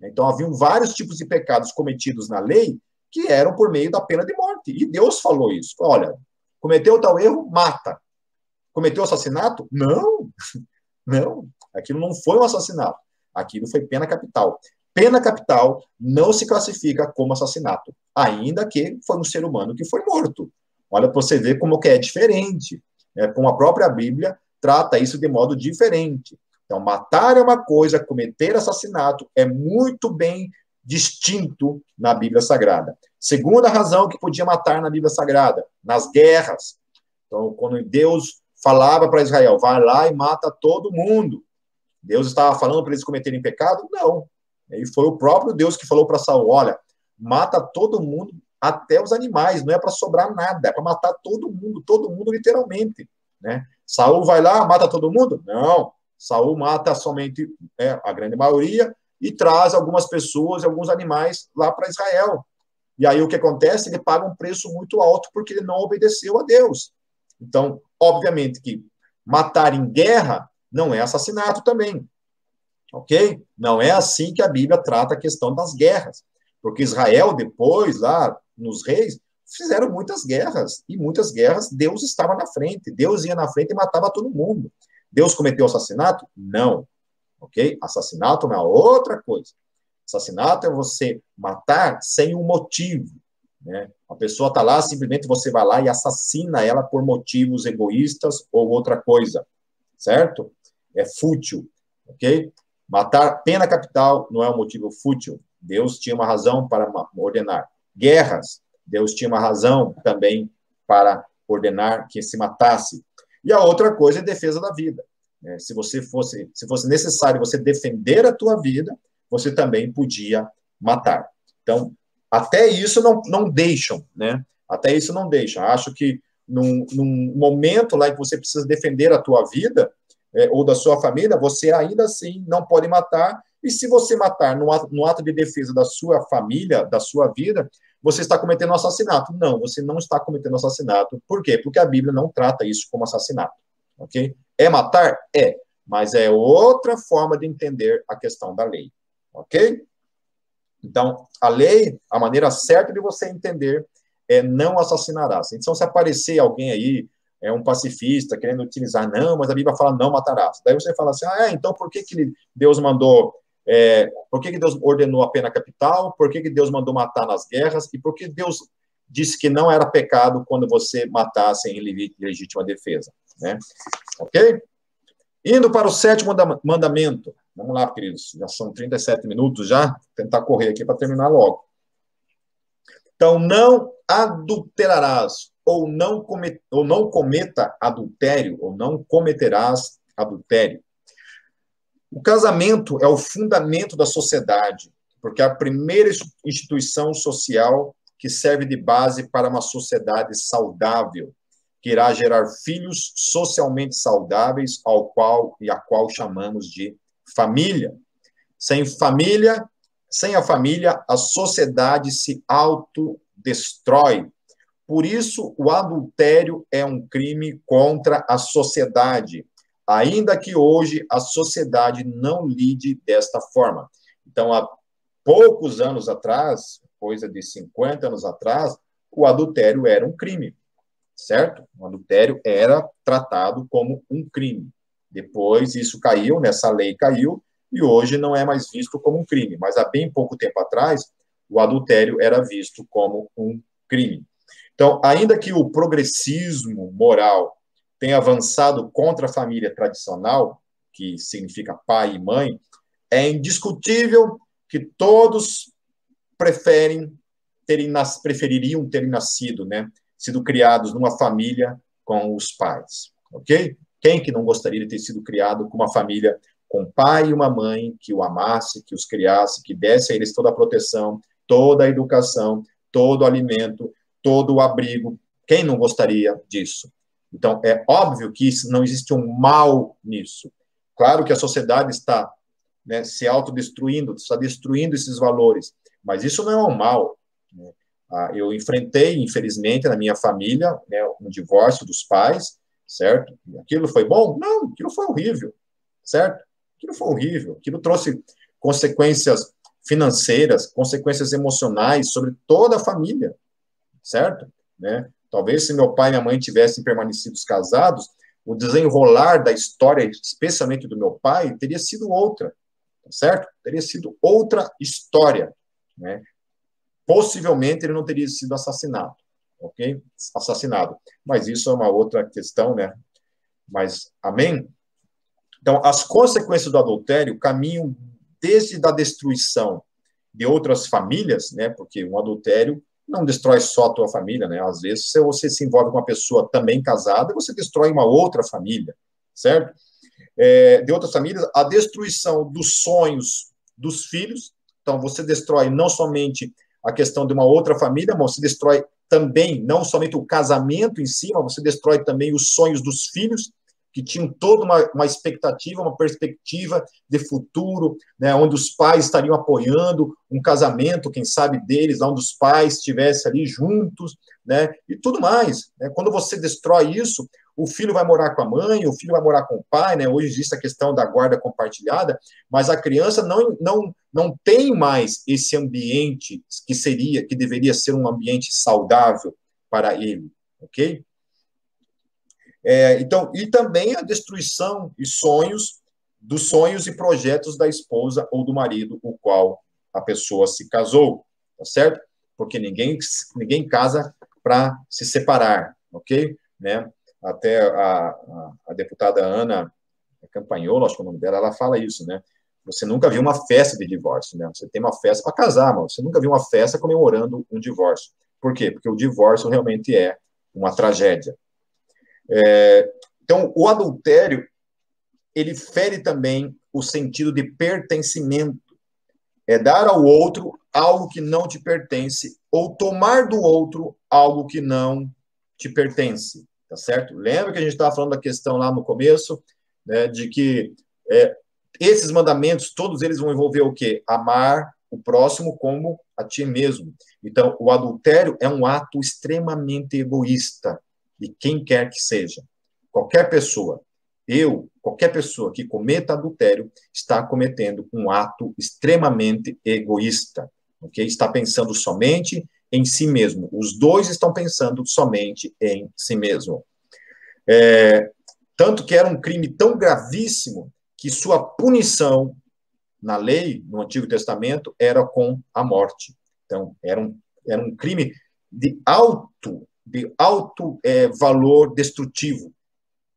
Então, haviam vários tipos de pecados cometidos na lei que eram por meio da pena de morte. E Deus falou isso. Olha, Cometeu tal erro, mata. Cometeu assassinato? Não. Não. Aquilo não foi um assassinato. Aquilo foi pena capital. Pena capital não se classifica como assassinato, ainda que foi um ser humano que foi morto. Olha para você ver como que é diferente. Né? Com a própria Bíblia trata isso de modo diferente. Então, matar é uma coisa, cometer assassinato é muito bem distinto na Bíblia Sagrada. Segunda razão que podia matar na Bíblia Sagrada, nas guerras. Então, quando Deus falava para Israel, vai lá e mata todo mundo. Deus estava falando para eles cometerem pecado? Não. E foi o próprio Deus que falou para Saul, olha, mata todo mundo, até os animais, não é para sobrar nada, é para matar todo mundo, todo mundo literalmente, né? Saul vai lá, mata todo mundo? Não. Saul mata somente é, a grande maioria e traz algumas pessoas e alguns animais lá para Israel. E aí o que acontece? Ele paga um preço muito alto porque ele não obedeceu a Deus. Então, obviamente que matar em guerra não é assassinato também. Ok? Não é assim que a Bíblia trata a questão das guerras. Porque Israel, depois, lá nos reis, fizeram muitas guerras. E muitas guerras, Deus estava na frente. Deus ia na frente e matava todo mundo. Deus cometeu assassinato? Não. Ok? Assassinato é uma outra coisa. Assassinato é você matar sem um motivo. Né? A pessoa está lá, simplesmente você vai lá e assassina ela por motivos egoístas ou outra coisa. Certo? É fútil. Ok? Matar pena capital não é um motivo fútil. Deus tinha uma razão para ordenar. Guerras, Deus tinha uma razão também para ordenar que se matasse. E a outra coisa é defesa da vida. Né? Se você fosse, se fosse necessário você defender a tua vida, você também podia matar. Então, até isso não, não deixam, né? Até isso não deixam. Acho que num, num momento lá que você precisa defender a tua vida, é, ou da sua família, você ainda assim não pode matar. E se você matar no ato, no ato de defesa da sua família, da sua vida, você está cometendo um assassinato. Não, você não está cometendo assassinato. Por quê? Porque a Bíblia não trata isso como assassinato. Ok? É matar? É. Mas é outra forma de entender a questão da lei. Ok? Então, a lei, a maneira certa de você entender é não assassinarás. Então, se aparecer alguém aí é um pacifista querendo utilizar, não, mas a Bíblia fala não matarás. Daí você fala assim, ah, é, então por que, que Deus mandou, é, por que, que Deus ordenou a pena capital, por que, que Deus mandou matar nas guerras, e por que Deus disse que não era pecado quando você matasse em legítima defesa, né? Ok? Indo para o sétimo mandamento. Vamos lá, queridos, já são 37 minutos já, Vou tentar correr aqui para terminar logo. Então, não adulterarás ou não, cometa, ou não cometa adultério, ou não cometerás adultério. O casamento é o fundamento da sociedade, porque é a primeira instituição social que serve de base para uma sociedade saudável, que irá gerar filhos socialmente saudáveis, ao qual e a qual chamamos de família. Sem família, sem a família, a sociedade se autodestrói, por isso, o adultério é um crime contra a sociedade, ainda que hoje a sociedade não lide desta forma. Então, há poucos anos atrás, coisa de 50 anos atrás, o adultério era um crime, certo? O adultério era tratado como um crime. Depois isso caiu, nessa lei caiu, e hoje não é mais visto como um crime. Mas há bem pouco tempo atrás, o adultério era visto como um crime. Então, ainda que o progressismo moral tenha avançado contra a família tradicional, que significa pai e mãe, é indiscutível que todos preferem terem, prefeririam ter nascido, né, sido criados numa família com os pais, ok? Quem que não gostaria de ter sido criado com uma família com um pai e uma mãe que o amasse, que os criasse, que desse a eles toda a proteção, toda a educação, todo o alimento, todo o abrigo. Quem não gostaria disso? Então, é óbvio que isso, não existe um mal nisso. Claro que a sociedade está né, se autodestruindo, está destruindo esses valores, mas isso não é um mal. Né? Ah, eu enfrentei, infelizmente, na minha família, né, um divórcio dos pais, certo? Aquilo foi bom? Não, aquilo foi horrível, certo? Aquilo foi horrível, aquilo trouxe consequências financeiras, consequências emocionais sobre toda a família, certo? Né? Talvez se meu pai e minha mãe tivessem permanecido casados, o desenrolar da história, especialmente do meu pai, teria sido outra, certo? Teria sido outra história, né? Possivelmente ele não teria sido assassinado, ok? Assassinado. Mas isso é uma outra questão, né? Mas, amém? Então, as consequências do adultério caminham desde a destruição de outras famílias, né? Porque um adultério não destrói só a tua família, né? Às vezes, se você se envolve com uma pessoa também casada, você destrói uma outra família, certo? É, de outras famílias, a destruição dos sonhos dos filhos. Então, você destrói não somente a questão de uma outra família, mas você destrói também, não somente o casamento em si, mas você destrói também os sonhos dos filhos, que tinham toda uma, uma expectativa, uma perspectiva de futuro, né, onde os pais estariam apoiando um casamento, quem sabe deles, onde os pais estivessem ali juntos, né, e tudo mais. Né? Quando você destrói isso, o filho vai morar com a mãe, o filho vai morar com o pai, né? Hoje existe a questão da guarda compartilhada, mas a criança não, não, não tem mais esse ambiente que seria, que deveria ser um ambiente saudável para ele, ok? É, então, e também a destruição e sonhos dos sonhos e projetos da esposa ou do marido, o qual a pessoa se casou, tá certo? Porque ninguém ninguém casa para se separar, ok? Né? Até a, a, a deputada Ana Campanholo, acho que é o nome dela, ela fala isso, né? Você nunca viu uma festa de divórcio, né? Você tem uma festa para casar, mas você nunca viu uma festa comemorando um divórcio. Por quê? Porque o divórcio realmente é uma tragédia. É, então, o adultério, ele fere também o sentido de pertencimento. É dar ao outro algo que não te pertence ou tomar do outro algo que não te pertence, tá certo? Lembra que a gente estava falando da questão lá no começo, né, de que é, esses mandamentos, todos eles vão envolver o quê? Amar o próximo como a ti mesmo. Então, o adultério é um ato extremamente egoísta, de quem quer que seja. Qualquer pessoa, eu, qualquer pessoa que cometa adultério, está cometendo um ato extremamente egoísta, ok? Está pensando somente em si mesmo. Os dois estão pensando somente em si mesmo. É, tanto que era um crime tão gravíssimo que sua punição na lei, no Antigo Testamento, era com a morte. Então, era um, era um crime de alto, de alto é, valor destrutivo,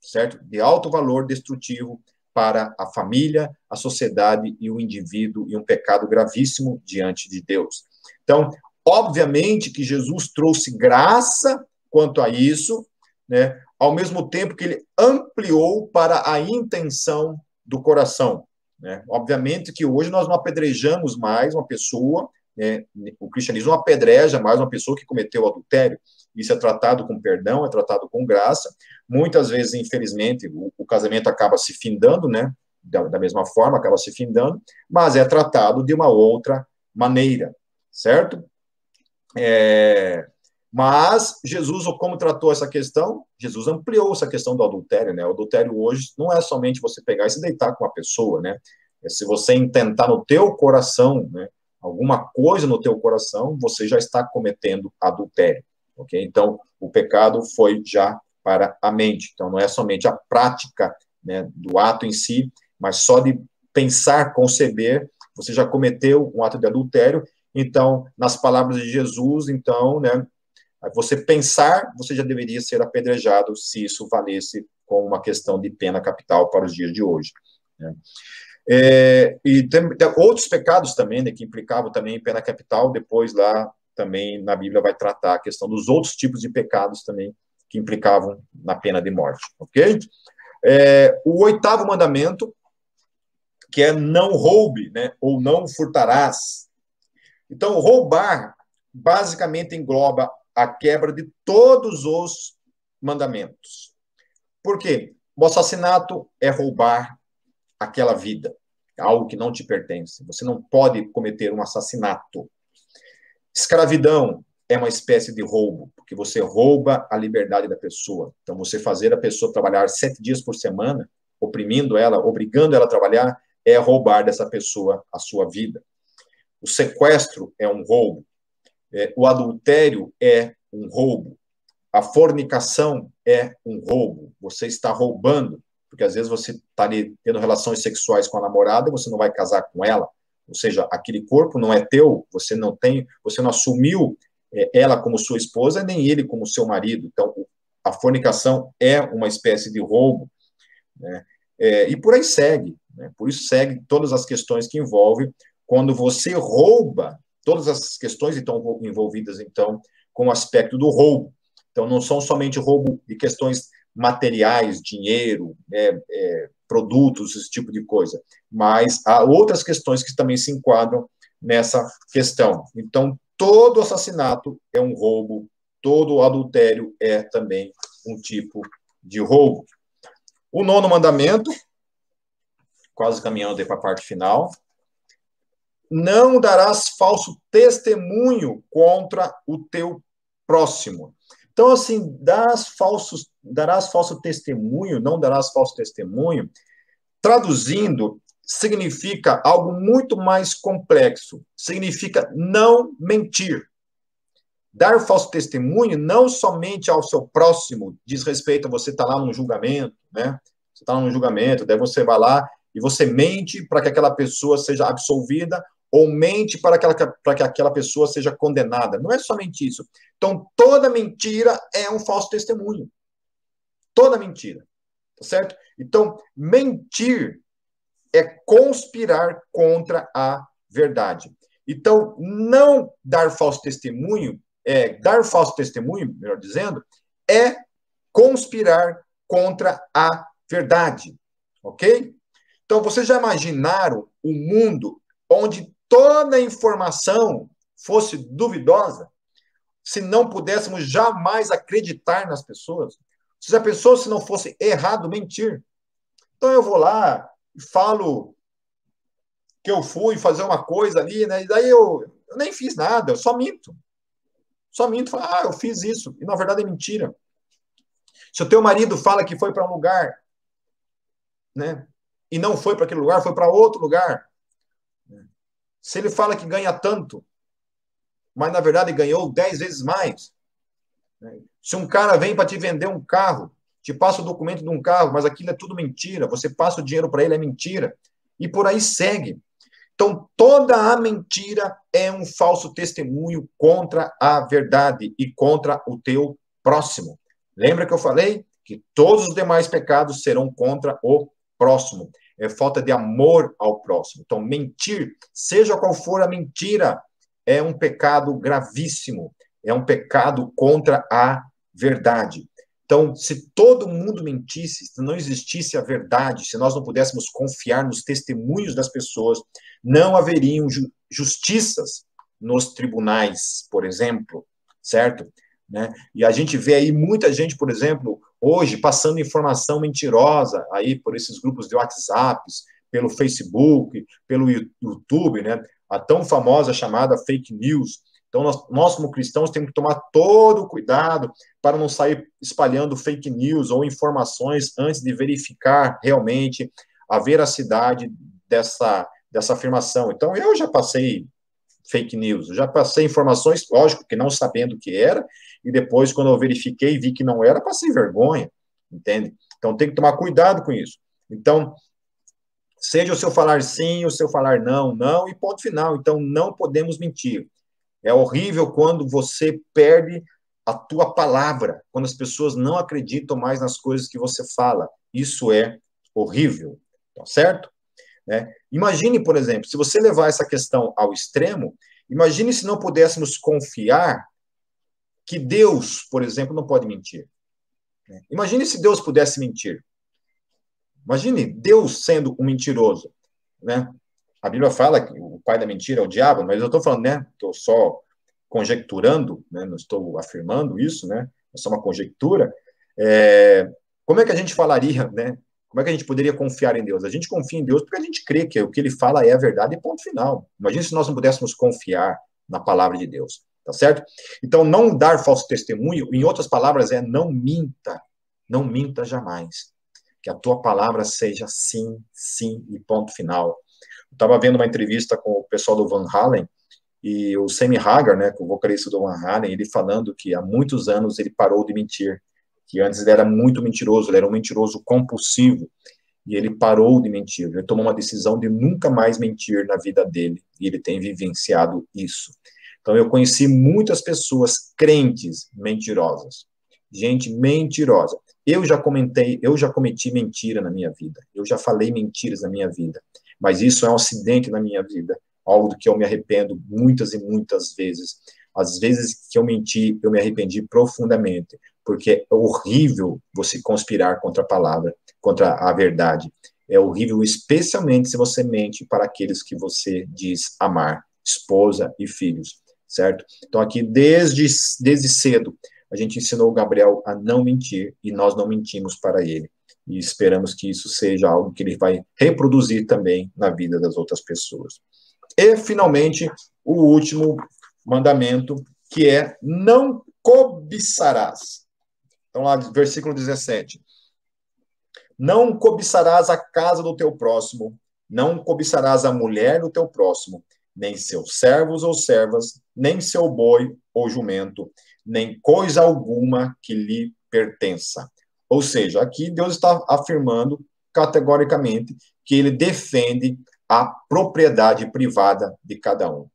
certo? De alto valor destrutivo para a família, a sociedade e o indivíduo, e um pecado gravíssimo diante de Deus. Então, obviamente que Jesus trouxe graça quanto a isso, né? Ao mesmo tempo que ele ampliou para a intenção do coração, né? Obviamente que hoje nós não apedrejamos mais uma pessoa, né? o cristianismo não apedreja mais uma pessoa que cometeu adultério. Isso é tratado com perdão, é tratado com graça. Muitas vezes, infelizmente, o, o casamento acaba se findando, né? Da, da, mesma forma, acaba se findando, mas é tratado de uma outra maneira, certo? É, mas Jesus, como tratou essa questão? Jesus ampliou essa questão do adultério, né? O adultério hoje não é somente você pegar e se deitar com uma pessoa, né? É se você intentar no teu coração, né? Alguma coisa no teu coração, você já está cometendo adultério, ok? Então, o pecado foi já para a mente. Então, não é somente a prática né, do ato em si, mas só de pensar, conceber, você já cometeu um ato de adultério. Então, nas palavras de Jesus, então, né, você pensar, você já deveria ser apedrejado se isso valesse como uma questão de pena capital para os dias de hoje. Né? É, e tem, tem, outros pecados também, né, que implicavam também pena capital, depois lá também na Bíblia vai tratar a questão dos outros tipos de pecados também que implicavam na pena de morte, ok? É, o oitavo mandamento, que é não roube, né, ou não furtarás. Então, roubar basicamente engloba a quebra de todos os mandamentos. Por quê? O assassinato é roubar aquela vida, algo que não te pertence. Você não pode cometer um assassinato. Escravidão é uma espécie de roubo, porque você rouba a liberdade da pessoa. Então, você fazer a pessoa trabalhar sete dias por semana, oprimindo ela, obrigando ela a trabalhar, é roubar dessa pessoa a sua vida. O sequestro é um roubo. É, o adultério é um roubo. A fornicação é um roubo. Você está roubando, porque às vezes você está tendo relações sexuais com a namorada, você não vai casar com ela. Ou seja, aquele corpo não é teu, você não tem, você não assumiu é, ela como sua esposa, nem ele como seu marido. Então, a fornicação é uma espécie de roubo. Né? É, e por aí segue. Né? Por isso segue todas as questões que envolvem quando você rouba Todas as questões estão envolvidas, então, com o aspecto do roubo. Então, não são somente roubo de questões materiais, dinheiro, né, é, produtos, esse tipo de coisa, mas há outras questões que também se enquadram nessa questão. Então, todo assassinato é um roubo, todo adultério é também um tipo de roubo. O nono mandamento, quase caminhando para a parte final, não darás falso testemunho contra o teu próximo. Então, assim, darás, falsos, darás falso testemunho, não darás falso testemunho, traduzindo, significa algo muito mais complexo. Significa não mentir. Dar falso testemunho não somente ao seu próximo, diz respeito a você estar tá lá num julgamento, né? Você está num julgamento, daí você vai lá e você mente para que aquela pessoa seja absolvida ou mente para que, ela, para que aquela pessoa seja condenada. Não é somente isso. Então, toda mentira é um falso testemunho. Toda mentira. Tá certo? Então, mentir é conspirar contra a verdade. Então, não dar falso testemunho, é, dar falso testemunho, melhor dizendo, é conspirar contra a verdade. Ok? Então, vocês já imaginaram um mundo onde toda informação fosse duvidosa, se não pudéssemos jamais acreditar nas pessoas, se a pessoa se não fosse errado mentir. Então eu vou lá e falo que eu fui fazer uma coisa ali, né? E daí eu, eu nem fiz nada, eu só minto. Só minto, falo, ah, eu fiz isso. E na verdade é mentira. Se o teu marido fala que foi para um lugar, né? E não foi para aquele lugar, foi para outro lugar. Se ele fala que ganha tanto, mas na verdade ganhou dez vezes mais. Se um cara vem para te vender um carro, te passa o documento de um carro, mas aquilo é tudo mentira, você passa o dinheiro para ele, é mentira. E por aí segue. Então, toda a mentira é um falso testemunho contra a verdade e contra o teu próximo. Lembra que eu falei que todos os demais pecados serão contra o próximo é falta de amor ao próximo. Então, mentir, seja qual for a mentira, é um pecado gravíssimo, é um pecado contra a verdade. Então, se todo mundo mentisse, se não existisse a verdade, se nós não pudéssemos confiar nos testemunhos das pessoas, não haveriam ju justiças nos tribunais, por exemplo, certo? Né? E a gente vê aí muita gente, por exemplo, hoje passando informação mentirosa aí por esses grupos de WhatsApps, pelo Facebook, pelo YouTube, né? A tão famosa chamada fake news. Então, nós, nós, como cristãos, temos que tomar todo o cuidado para não sair espalhando fake news ou informações antes de verificar realmente a veracidade dessa, dessa afirmação. Então, eu já passei fake news, eu já passei informações, lógico que não sabendo o que era, e depois, quando eu verifiquei e vi que não era, passei vergonha, entende? Então tem que tomar cuidado com isso. Então, seja o seu falar sim, o seu falar não, não, e ponto final. Então, não podemos mentir. É horrível quando você perde a tua palavra, quando as pessoas não acreditam mais nas coisas que você fala. Isso é horrível, tá certo? Né? Imagine, por exemplo, se você levar essa questão ao extremo, imagine se não pudéssemos confiar que Deus, por exemplo, não pode mentir. Imagine se Deus pudesse mentir. Imagine Deus sendo um mentiroso, né? A Bíblia fala que o pai da mentira é o diabo, mas eu estou falando, né? Estou só conjecturando, né? Não estou afirmando isso, né? É só uma conjectura. É... Como é que a gente falaria, né? Como é que a gente poderia confiar em Deus? A gente confia em Deus porque a gente crê que o que ele fala é a verdade e ponto final. Imagine se nós não pudéssemos confiar na palavra de Deus tá certo? Então, não dar falso testemunho, em outras palavras, é não minta, não minta jamais. Que a tua palavra seja sim, sim e ponto final. Eu estava vendo uma entrevista com o pessoal do Van Halen, e o Sammy Hagar, né, o vocalista do Van Halen, ele falando que há muitos anos ele parou de mentir, que antes ele era muito mentiroso, ele era um mentiroso compulsivo, e ele parou de mentir, ele tomou uma decisão de nunca mais mentir na vida dele, e ele tem vivenciado isso. Então, eu conheci muitas pessoas crentes mentirosas. Gente mentirosa. Eu já comentei, eu já cometi mentira na minha vida. Eu já falei mentiras na minha vida. Mas isso é um acidente na minha vida. Algo do que eu me arrependo muitas e muitas vezes. Às vezes que eu menti, eu me arrependi profundamente. Porque é horrível você conspirar contra a palavra, contra a verdade. É horrível, especialmente se você mente para aqueles que você diz amar, esposa e filhos certo? Então, aqui, desde, desde cedo, a gente ensinou o Gabriel a não mentir e nós não mentimos para ele. E esperamos que isso seja algo que ele vai reproduzir também na vida das outras pessoas. E, finalmente, o último mandamento, que é não cobiçarás. Então, lá, versículo 17. Não cobiçarás a casa do teu próximo, não cobiçarás a mulher do teu próximo, nem seus servos ou servas, nem seu boi ou jumento, nem coisa alguma que lhe pertença. Ou seja, aqui Deus está afirmando categoricamente que ele defende a propriedade privada de cada um.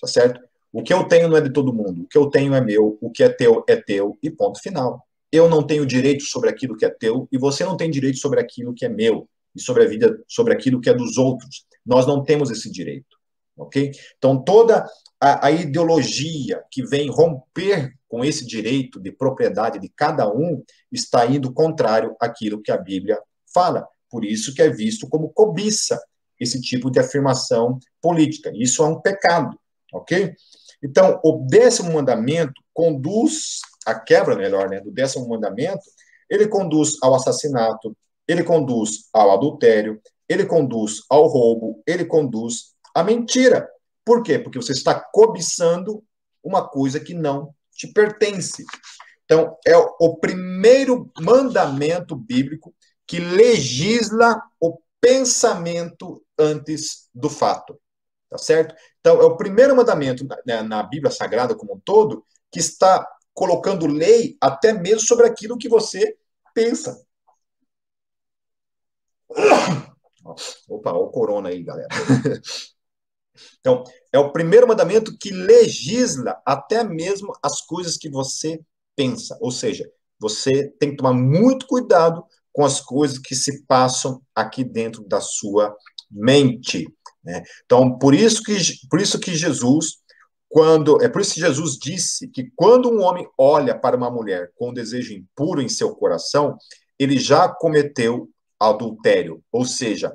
Tá certo? O que eu tenho não é de todo mundo, o que eu tenho é meu, o que é teu é teu, e ponto final. Eu não tenho direito sobre aquilo que é teu, e você não tem direito sobre aquilo que é meu, e sobre a vida, sobre aquilo que é dos outros. Nós não temos esse direito, ok? Então, toda a, a ideologia que vem romper com esse direito de propriedade de cada um está indo contrário àquilo que a Bíblia fala. Por isso que é visto como cobiça esse tipo de afirmação política. Isso é um pecado, ok? Então, o décimo mandamento conduz, a quebra, melhor, né, do décimo mandamento, ele conduz ao assassinato, ele conduz ao adultério, ele conduz ao roubo, ele conduz à mentira. Por quê? Porque você está cobiçando uma coisa que não te pertence. Então, é o primeiro mandamento bíblico que legisla o pensamento antes do fato. Tá certo? Então, é o primeiro mandamento na, na Bíblia Sagrada como um todo que está colocando lei até mesmo sobre aquilo que você pensa. Opa, o corona aí, galera. Então, é o primeiro mandamento que legisla até mesmo as coisas que você pensa. Ou seja, você tem que tomar muito cuidado com as coisas que se passam aqui dentro da sua mente. Né? Então, por isso que por isso que Jesus quando é por isso que Jesus disse que quando um homem olha para uma mulher com um desejo impuro em seu coração, ele já cometeu adultério, ou seja,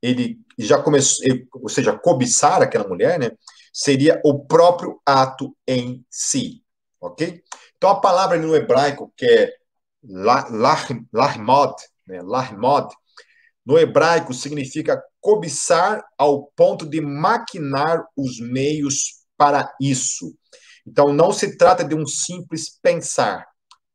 ele já começou, ou seja, cobiçar aquela mulher, né, seria o próprio ato em si, ok? Então a palavra no hebraico que é lahmod, né, lahmod, no hebraico significa cobiçar ao ponto de maquinar os meios para isso. Então, não se trata de um simples pensar,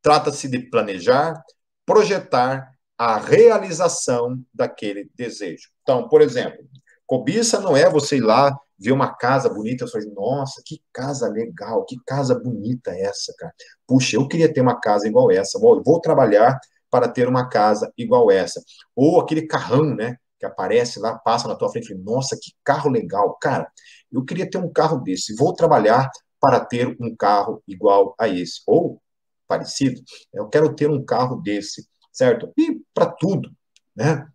trata-se de planejar, projetar a realização daquele desejo. Então, por exemplo, cobiça não é você ir lá ver uma casa bonita e falar, nossa, que casa legal, que casa bonita essa, cara. Puxa, eu queria ter uma casa igual essa, vou, vou trabalhar para ter uma casa igual essa. Ou aquele carrão, né? Que aparece lá, passa na tua frente, nossa, que carro legal. Cara, eu queria ter um carro desse, vou trabalhar para ter um carro igual a esse. Ou parecido, eu quero ter um carro desse, certo? E para tudo, né?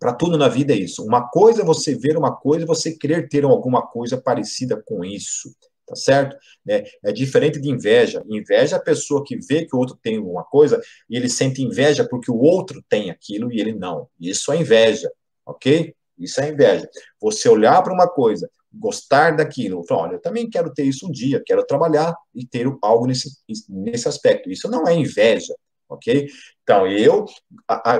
Para tudo na vida é isso. Uma coisa é você ver uma coisa você querer ter alguma coisa parecida com isso tá certo? É, é diferente de inveja. Inveja é a pessoa que vê que o outro tem alguma coisa e ele sente inveja porque o outro tem aquilo e ele não. Isso é inveja, ok? Isso é inveja. Você olhar para uma coisa, gostar daquilo, falar, olha, eu também quero ter isso um dia, quero trabalhar e ter algo nesse, nesse aspecto. Isso não é inveja, ok? Então, eu,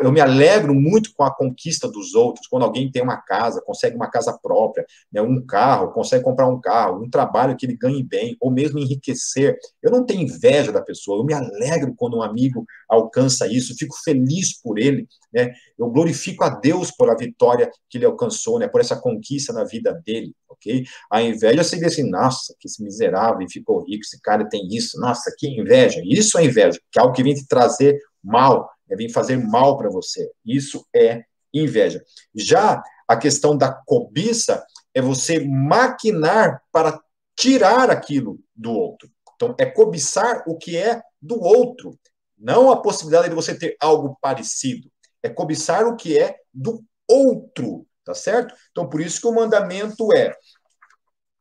eu me alegro muito com a conquista dos outros, quando alguém tem uma casa, consegue uma casa própria, né, um carro, consegue comprar um carro, um trabalho que ele ganhe bem, ou mesmo enriquecer. Eu não tenho inveja da pessoa, eu me alegro quando um amigo alcança isso, fico feliz por ele, né? Eu glorifico a Deus por a vitória que ele alcançou, né, por essa conquista na vida dele, ok? A inveja seria assim, nossa, que esse miserável ficou rico, esse cara tem isso, nossa, que inveja. Isso é inveja, que é algo que vem te trazer mal, é vir fazer mal para você. Isso é inveja. Já a questão da cobiça é você maquinar para tirar aquilo do outro. Então, é cobiçar o que é do outro, não a possibilidade de você ter algo parecido. É cobiçar o que é do outro, tá certo? Então, por isso que o mandamento é,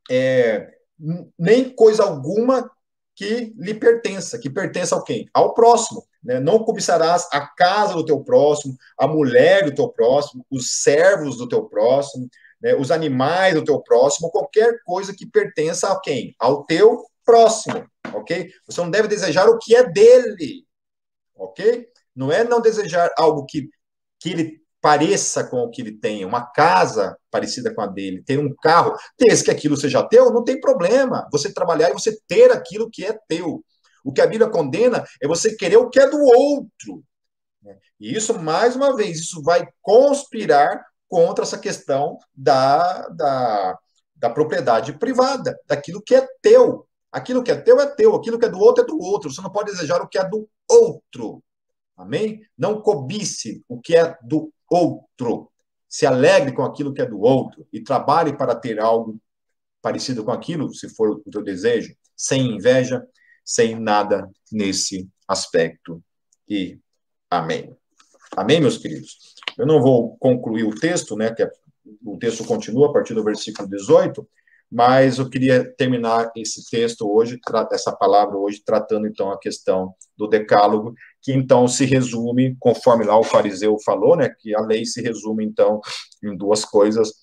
é nem coisa alguma que lhe pertença, que pertença ao quem? Ao próximo. Né? Não cobiçarás a casa do teu próximo, a mulher do teu próximo, os servos do teu próximo, né? os animais do teu próximo, qualquer coisa que pertença a quem? Ao teu próximo, ok? Você não deve desejar o que é dele, ok? Não é não desejar algo que, que ele pareça com o que ele tem, uma casa parecida com a dele, ter um carro, desde que aquilo seja teu, não tem problema. Você trabalhar e você ter aquilo que é teu. O que a Bíblia condena é você querer o que é do outro. E isso, mais uma vez, isso vai conspirar contra essa questão da, da, da propriedade privada, daquilo que é teu. Aquilo que é teu é teu, aquilo que é do outro é do outro. Você não pode desejar o que é do outro. Amém? Não cobice o que é do outro. Se alegre com aquilo que é do outro e trabalhe para ter algo parecido com aquilo, se for o teu desejo, sem inveja, sem nada nesse aspecto. E amém. Amém, meus queridos? Eu não vou concluir o texto, né, que é, o texto continua a partir do versículo 18, mas eu queria terminar esse texto hoje, essa palavra hoje, tratando então a questão do decálogo, que então se resume, conforme lá o fariseu falou, né, que a lei se resume então em duas coisas.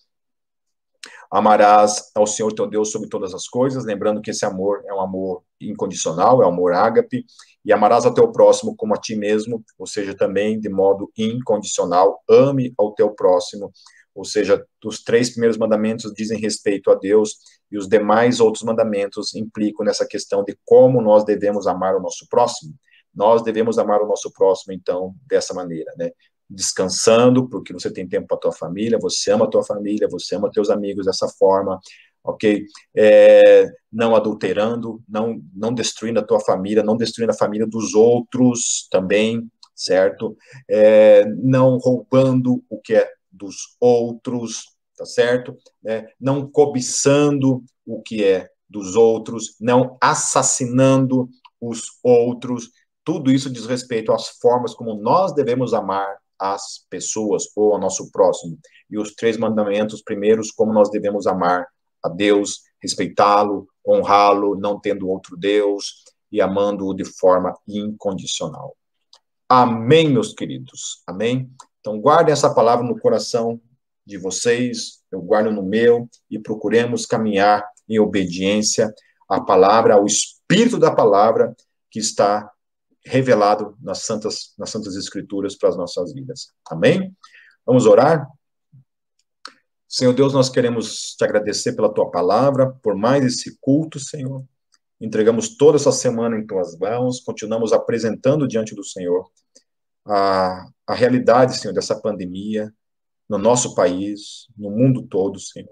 Amarás ao Senhor teu Deus sobre todas as coisas, lembrando que esse amor é um amor incondicional, é um amor ágape, e amarás ao teu próximo como a ti mesmo, ou seja, também de modo incondicional, ame ao teu próximo ou seja, os três primeiros mandamentos dizem respeito a Deus e os demais outros mandamentos implicam nessa questão de como nós devemos amar o nosso próximo. Nós devemos amar o nosso próximo, então, dessa maneira, né? Descansando, porque você tem tempo para tua família, você ama a tua família, você ama teus amigos dessa forma, ok? É, não adulterando, não, não destruindo a tua família, não destruindo a família dos outros também, certo? É, não roubando o que é dos outros, tá certo? É, não cobiçando o que é dos outros, não assassinando os outros. Tudo isso diz respeito às formas como nós devemos amar as pessoas ou ao nosso próximo. E os três mandamentos primeiros, como nós devemos amar a Deus, respeitá-lo, honrá-lo, não tendo outro Deus e amando-o de forma incondicional. Amém, meus queridos. Amém. Então, guardem essa palavra no coração de vocês, eu guardo no meu, e procuremos caminhar em obediência à palavra, ao espírito da palavra que está revelado nas santas, nas santas escrituras para as nossas vidas. Amém? Vamos orar? Senhor Deus, nós queremos te agradecer pela tua palavra, por mais esse culto, Senhor. Entregamos toda essa semana em tuas mãos, continuamos apresentando diante do Senhor a, a realidade, Senhor, dessa pandemia no nosso país, no mundo todo, Senhor.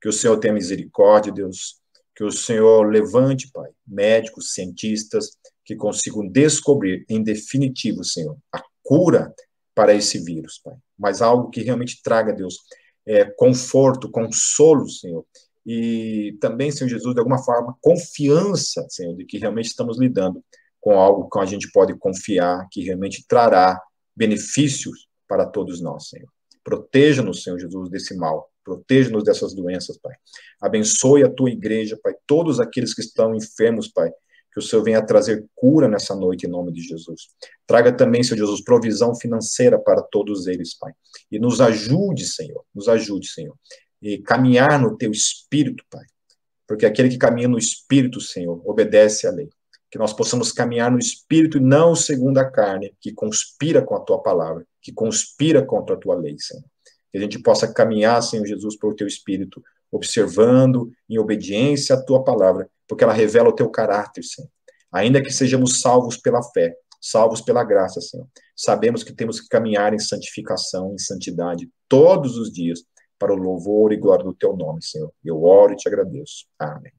Que o Senhor tenha misericórdia, Deus. Que o Senhor levante, Pai, médicos, cientistas, que consigam descobrir, em definitivo, Senhor, a cura para esse vírus, Pai. Mas algo que realmente traga, Deus, é, conforto, consolo, Senhor. E também, Senhor Jesus, de alguma forma, confiança, Senhor, de que realmente estamos lidando com algo que a gente pode confiar, que realmente trará benefícios para todos nós, Senhor. Proteja-nos, Senhor Jesus, desse mal. Proteja-nos dessas doenças, Pai. Abençoe a tua igreja, Pai. Todos aqueles que estão enfermos, Pai. Que o Senhor venha trazer cura nessa noite, em nome de Jesus. Traga também, Senhor Jesus, provisão financeira para todos eles, Pai. E nos ajude, Senhor. Nos ajude, Senhor. E caminhar no teu espírito, Pai. Porque aquele que caminha no espírito, Senhor, obedece à lei que nós possamos caminhar no espírito e não segundo a carne, que conspira com a tua palavra, que conspira contra a tua lei, Senhor. Que a gente possa caminhar, Senhor Jesus, por teu espírito, observando em obediência à tua palavra, porque ela revela o teu caráter, Senhor. Ainda que sejamos salvos pela fé, salvos pela graça, Senhor. Sabemos que temos que caminhar em santificação, em santidade, todos os dias, para o louvor e glória do teu nome, Senhor. Eu oro e te agradeço. Amém.